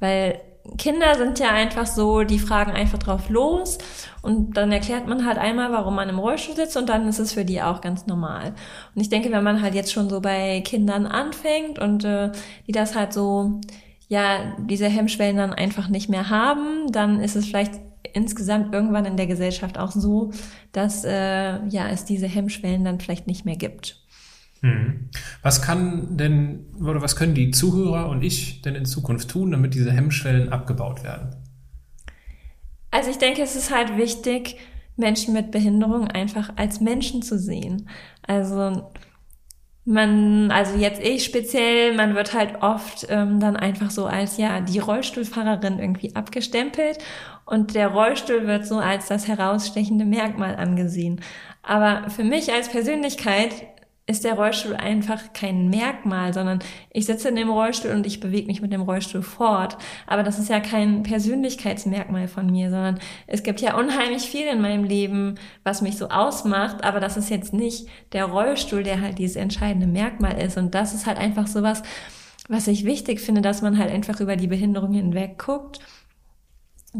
weil Kinder sind ja einfach so, die fragen einfach drauf los und dann erklärt man halt einmal, warum man im Rollstuhl sitzt und dann ist es für die auch ganz normal. Und ich denke, wenn man halt jetzt schon so bei Kindern anfängt und äh, die das halt so, ja, diese Hemmschwellen dann einfach nicht mehr haben, dann ist es vielleicht insgesamt irgendwann in der Gesellschaft auch so, dass äh, ja es diese Hemmschwellen dann vielleicht nicht mehr gibt.
Hm. Was kann denn oder was können die Zuhörer und ich denn in Zukunft tun, damit diese Hemmschwellen abgebaut werden?
Also ich denke, es ist halt wichtig, Menschen mit Behinderung einfach als Menschen zu sehen. Also man, also jetzt ich speziell, man wird halt oft ähm, dann einfach so als ja die Rollstuhlfahrerin irgendwie abgestempelt und der Rollstuhl wird so als das herausstechende Merkmal angesehen. Aber für mich als Persönlichkeit ist der Rollstuhl einfach kein Merkmal, sondern ich sitze in dem Rollstuhl und ich bewege mich mit dem Rollstuhl fort. Aber das ist ja kein Persönlichkeitsmerkmal von mir, sondern es gibt ja unheimlich viel in meinem Leben, was mich so ausmacht, aber das ist jetzt nicht der Rollstuhl, der halt dieses entscheidende Merkmal ist. Und das ist halt einfach sowas, was ich wichtig finde, dass man halt einfach über die Behinderung hinweg guckt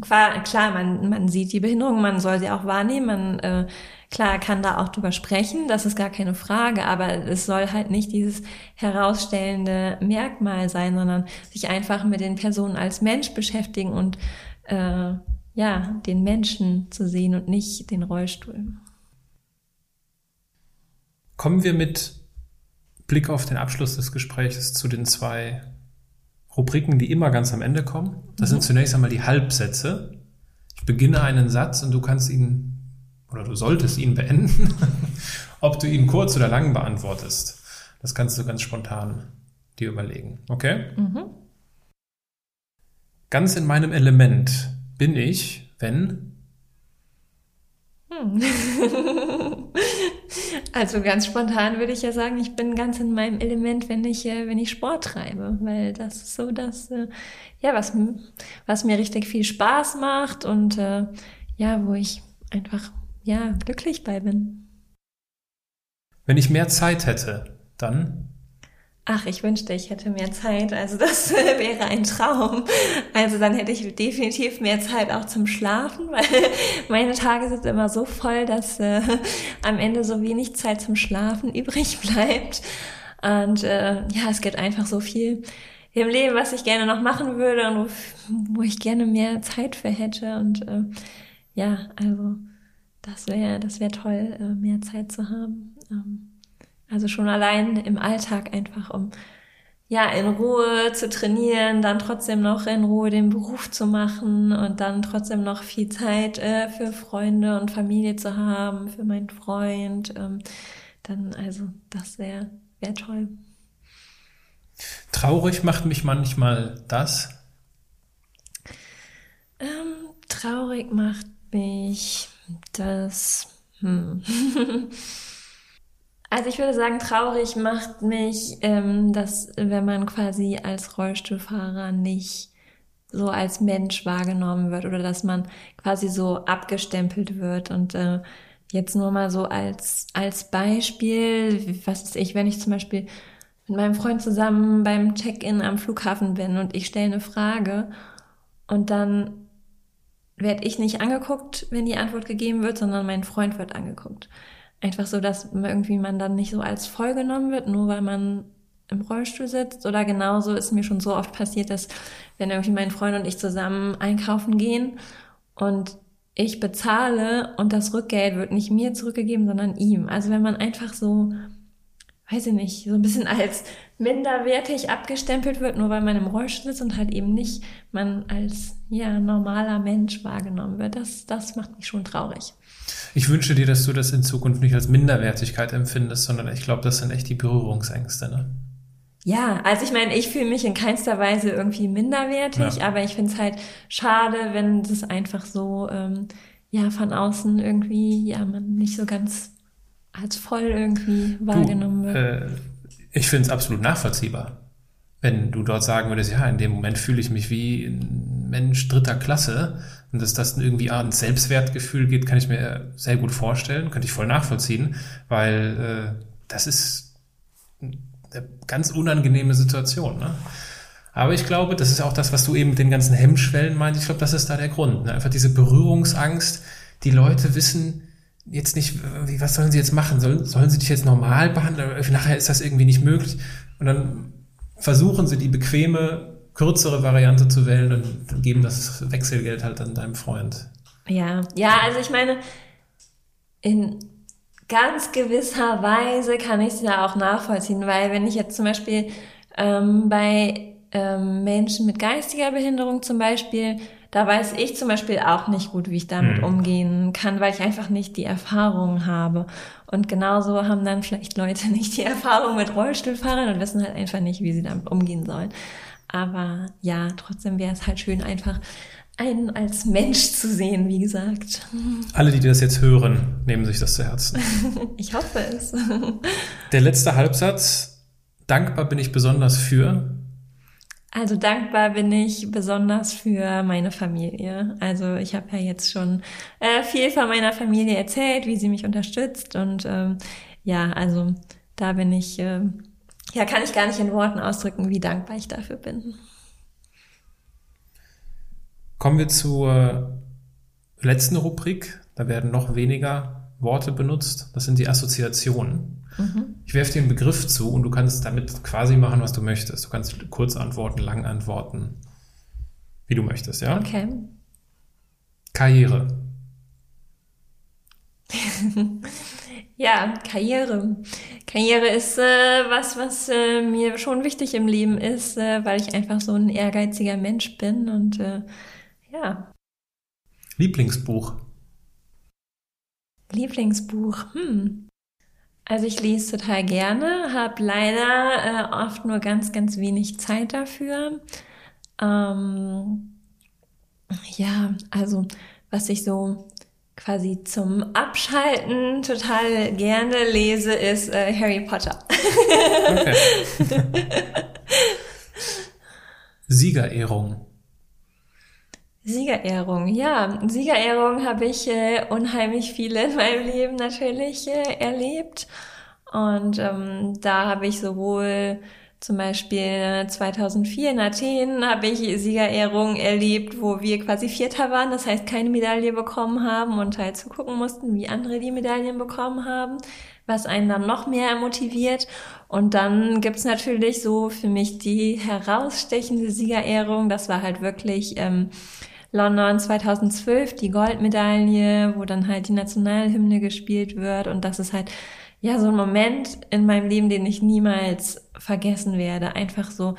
Klar, man, man sieht die Behinderung, man soll sie auch wahrnehmen, man äh, klar kann da auch drüber sprechen, das ist gar keine Frage, aber es soll halt nicht dieses herausstellende Merkmal sein, sondern sich einfach mit den Personen als Mensch beschäftigen und äh, ja, den Menschen zu sehen und nicht den Rollstuhl.
Kommen wir mit Blick auf den Abschluss des Gesprächs zu den zwei Rubriken, die immer ganz am Ende kommen. Das mhm. sind zunächst einmal die Halbsätze. Ich beginne einen Satz und du kannst ihn oder du solltest ihn beenden, ob du ihn kurz oder lang beantwortest. Das kannst du ganz spontan dir überlegen. Okay? Mhm. Ganz in meinem Element bin ich, wenn. Hm.
Also ganz spontan würde ich ja sagen, ich bin ganz in meinem Element, wenn ich, äh, wenn ich Sport treibe, weil das ist so das, äh, ja, was, was mir richtig viel Spaß macht und äh, ja, wo ich einfach, ja, glücklich bei bin.
Wenn ich mehr Zeit hätte, dann?
Ach, ich wünschte, ich hätte mehr Zeit. Also das wäre ein Traum. Also dann hätte ich definitiv mehr Zeit auch zum Schlafen, weil meine Tage sind immer so voll, dass äh, am Ende so wenig Zeit zum Schlafen übrig bleibt. Und äh, ja, es gibt einfach so viel im Leben, was ich gerne noch machen würde und wo, wo ich gerne mehr Zeit für hätte. Und äh, ja, also das wäre das wäre toll, äh, mehr Zeit zu haben. Ähm, also schon allein im Alltag einfach, um ja, in Ruhe zu trainieren, dann trotzdem noch in Ruhe den Beruf zu machen und dann trotzdem noch viel Zeit äh, für Freunde und Familie zu haben, für meinen Freund. Ähm, dann, also, das wäre wär toll.
Traurig macht mich manchmal das?
Ähm, traurig macht mich das. Hm. Also ich würde sagen, traurig macht mich, ähm, dass wenn man quasi als Rollstuhlfahrer nicht so als Mensch wahrgenommen wird oder dass man quasi so abgestempelt wird. Und äh, jetzt nur mal so als als Beispiel, was ist ich, wenn ich zum Beispiel mit meinem Freund zusammen beim Check-in am Flughafen bin und ich stelle eine Frage und dann werde ich nicht angeguckt, wenn die Antwort gegeben wird, sondern mein Freund wird angeguckt einfach so, dass irgendwie man dann nicht so als voll genommen wird, nur weil man im Rollstuhl sitzt. Oder genauso ist mir schon so oft passiert, dass wenn irgendwie mein Freund und ich zusammen einkaufen gehen und ich bezahle und das Rückgeld wird nicht mir zurückgegeben, sondern ihm. Also wenn man einfach so, weiß ich nicht, so ein bisschen als minderwertig abgestempelt wird, nur weil man im Rollstuhl sitzt und halt eben nicht man als ja normaler Mensch wahrgenommen wird, das, das macht mich schon traurig.
Ich wünsche dir, dass du das in Zukunft nicht als Minderwertigkeit empfindest, sondern ich glaube, das sind echt die Berührungsängste. Ne?
Ja, also ich meine, ich fühle mich in keinster Weise irgendwie minderwertig, ja. aber ich finde es halt schade, wenn das einfach so ähm, ja von außen irgendwie ja man nicht so ganz als voll irgendwie wahrgenommen du, wird.
Äh, ich finde es absolut nachvollziehbar. Wenn du dort sagen würdest, ja, in dem Moment fühle ich mich wie ein Mensch dritter Klasse und dass das irgendwie ein Selbstwertgefühl geht, kann ich mir sehr gut vorstellen, könnte ich voll nachvollziehen, weil äh, das ist eine ganz unangenehme Situation. Ne? Aber ich glaube, das ist auch das, was du eben mit den ganzen Hemmschwellen meinst. Ich glaube, das ist da der Grund. Ne? Einfach diese Berührungsangst. Die Leute wissen jetzt nicht, was sollen sie jetzt machen? Sollen, sollen sie dich jetzt normal behandeln? Nachher ist das irgendwie nicht möglich. Und dann versuchen sie die bequeme kürzere Variante zu wählen und geben das Wechselgeld halt an deinem Freund.
Ja, ja, also ich meine, in ganz gewisser Weise kann ich es ja auch nachvollziehen, weil wenn ich jetzt zum Beispiel ähm, bei ähm, Menschen mit geistiger Behinderung zum Beispiel, da weiß ich zum Beispiel auch nicht gut, wie ich damit mhm. umgehen kann, weil ich einfach nicht die Erfahrung habe. Und genauso haben dann vielleicht Leute nicht die Erfahrung mit Rollstuhlfahrern und wissen halt einfach nicht, wie sie damit umgehen sollen. Aber ja, trotzdem wäre es halt schön, einfach einen als Mensch zu sehen, wie gesagt.
Alle, die das jetzt hören, nehmen sich das zu Herzen.
ich hoffe es.
Der letzte Halbsatz. Dankbar bin ich besonders für.
Also dankbar bin ich besonders für meine Familie. Also ich habe ja jetzt schon äh, viel von meiner Familie erzählt, wie sie mich unterstützt und ähm, ja, also da bin ich äh, ja, kann ich gar nicht in Worten ausdrücken, wie dankbar ich dafür bin.
Kommen wir zur letzten Rubrik. Da werden noch weniger Worte benutzt. Das sind die Assoziationen. Mhm. Ich werfe dir einen Begriff zu und du kannst damit quasi machen, was du möchtest. Du kannst kurz antworten, lang antworten, wie du möchtest, ja?
Okay.
Karriere.
Ja, Karriere. Karriere ist äh, was, was äh, mir schon wichtig im Leben ist, äh, weil ich einfach so ein ehrgeiziger Mensch bin und äh, ja.
Lieblingsbuch.
Lieblingsbuch. Hm. Also ich lese total gerne, habe leider äh, oft nur ganz, ganz wenig Zeit dafür. Ähm, ja, also was ich so quasi zum Abschalten total gerne lese, ist äh, Harry Potter. okay.
Siegerehrung.
Siegerehrung, ja. Siegerehrung habe ich äh, unheimlich viele in meinem Leben natürlich äh, erlebt. Und ähm, da habe ich sowohl zum Beispiel 2004 in Athen habe ich Siegerehrungen erlebt, wo wir quasi Vierter waren, das heißt keine Medaille bekommen haben und halt zugucken mussten, wie andere die Medaillen bekommen haben, was einen dann noch mehr motiviert. Und dann gibt's natürlich so für mich die herausstechende Siegerehrung, das war halt wirklich ähm, London 2012, die Goldmedaille, wo dann halt die Nationalhymne gespielt wird und das ist halt ja, so ein Moment in meinem Leben, den ich niemals vergessen werde. Einfach so,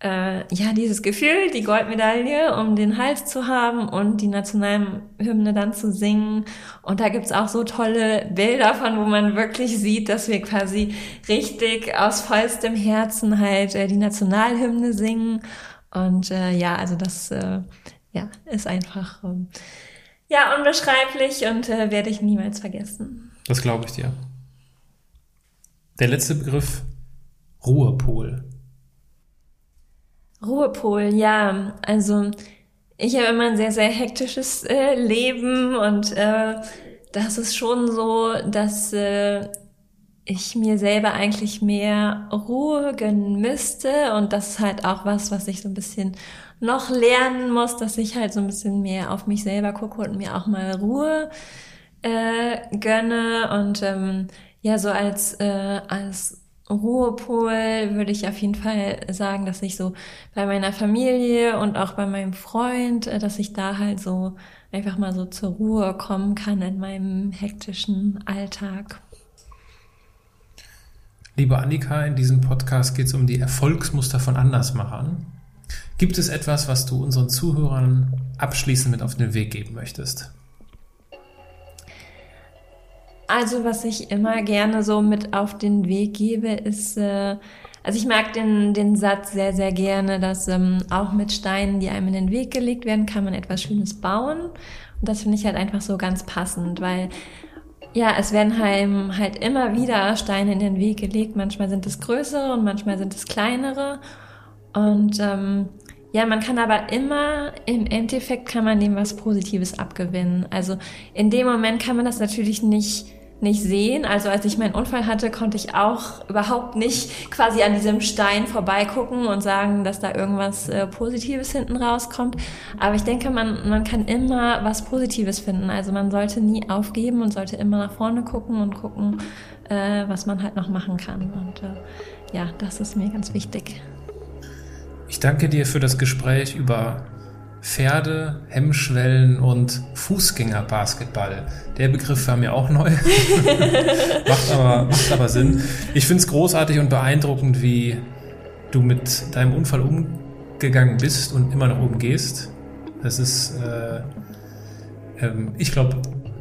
äh, ja, dieses Gefühl, die Goldmedaille um den Hals zu haben und die Nationalhymne dann zu singen. Und da gibt's auch so tolle Bilder von, wo man wirklich sieht, dass wir quasi richtig aus vollstem Herzen halt äh, die Nationalhymne singen. Und äh, ja, also das äh, ja, ist einfach ähm, ja unbeschreiblich und äh, werde ich niemals vergessen.
Das glaube ich dir. Der letzte Begriff Ruhepol.
Ruhepol, ja. Also ich habe immer ein sehr, sehr hektisches äh, Leben und äh, das ist schon so, dass äh, ich mir selber eigentlich mehr Ruhe gönnen müsste und das ist halt auch was, was ich so ein bisschen noch lernen muss, dass ich halt so ein bisschen mehr auf mich selber gucke und mir auch mal Ruhe äh, gönne und ähm, ja, so als, äh, als Ruhepol würde ich auf jeden Fall sagen, dass ich so bei meiner Familie und auch bei meinem Freund, äh, dass ich da halt so einfach mal so zur Ruhe kommen kann in meinem hektischen Alltag.
Liebe Annika, in diesem Podcast geht es um die Erfolgsmuster von Andersmachern. Gibt es etwas, was du unseren Zuhörern abschließend mit auf den Weg geben möchtest?
Also was ich immer gerne so mit auf den Weg gebe, ist, äh, also ich mag den, den Satz sehr, sehr gerne, dass ähm, auch mit Steinen, die einem in den Weg gelegt werden, kann man etwas Schönes bauen. Und das finde ich halt einfach so ganz passend, weil ja, es werden halt, halt immer wieder Steine in den Weg gelegt. Manchmal sind es größere und manchmal sind es kleinere. Und ähm, ja, man kann aber immer, im Endeffekt kann man dem was Positives abgewinnen. Also in dem Moment kann man das natürlich nicht nicht sehen. Also als ich meinen Unfall hatte, konnte ich auch überhaupt nicht quasi an diesem Stein vorbeigucken und sagen, dass da irgendwas äh, Positives hinten rauskommt. Aber ich denke, man, man kann immer was Positives finden. Also man sollte nie aufgeben und sollte immer nach vorne gucken und gucken, äh, was man halt noch machen kann. Und äh, ja, das ist mir ganz wichtig.
Ich danke dir für das Gespräch über Pferde, Hemmschwellen und Fußgängerbasketball. Der Begriff war mir auch neu. macht, aber, macht aber Sinn. Ich finde es großartig und beeindruckend, wie du mit deinem Unfall umgegangen bist und immer noch umgehst. Das ist, äh, ähm, ich glaube,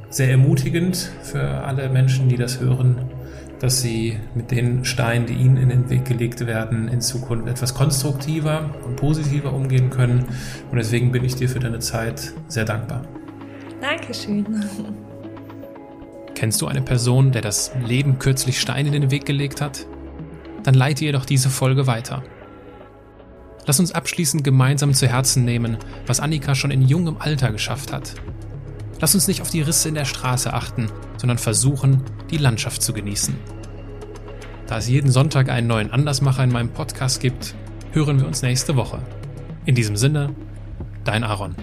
sehr ermutigend für alle Menschen, die das hören dass sie mit den Steinen, die ihnen in den Weg gelegt werden, in Zukunft etwas konstruktiver und positiver umgehen können. Und deswegen bin ich dir für deine Zeit sehr dankbar.
Dankeschön.
Kennst du eine Person, der das Leben kürzlich Steine in den Weg gelegt hat? Dann leite ihr doch diese Folge weiter. Lass uns abschließend gemeinsam zu Herzen nehmen, was Annika schon in jungem Alter geschafft hat Lass uns nicht auf die Risse in der Straße achten, sondern versuchen, die Landschaft zu genießen. Da es jeden Sonntag einen neuen Andersmacher in meinem Podcast gibt, hören wir uns nächste Woche. In diesem Sinne, dein Aaron.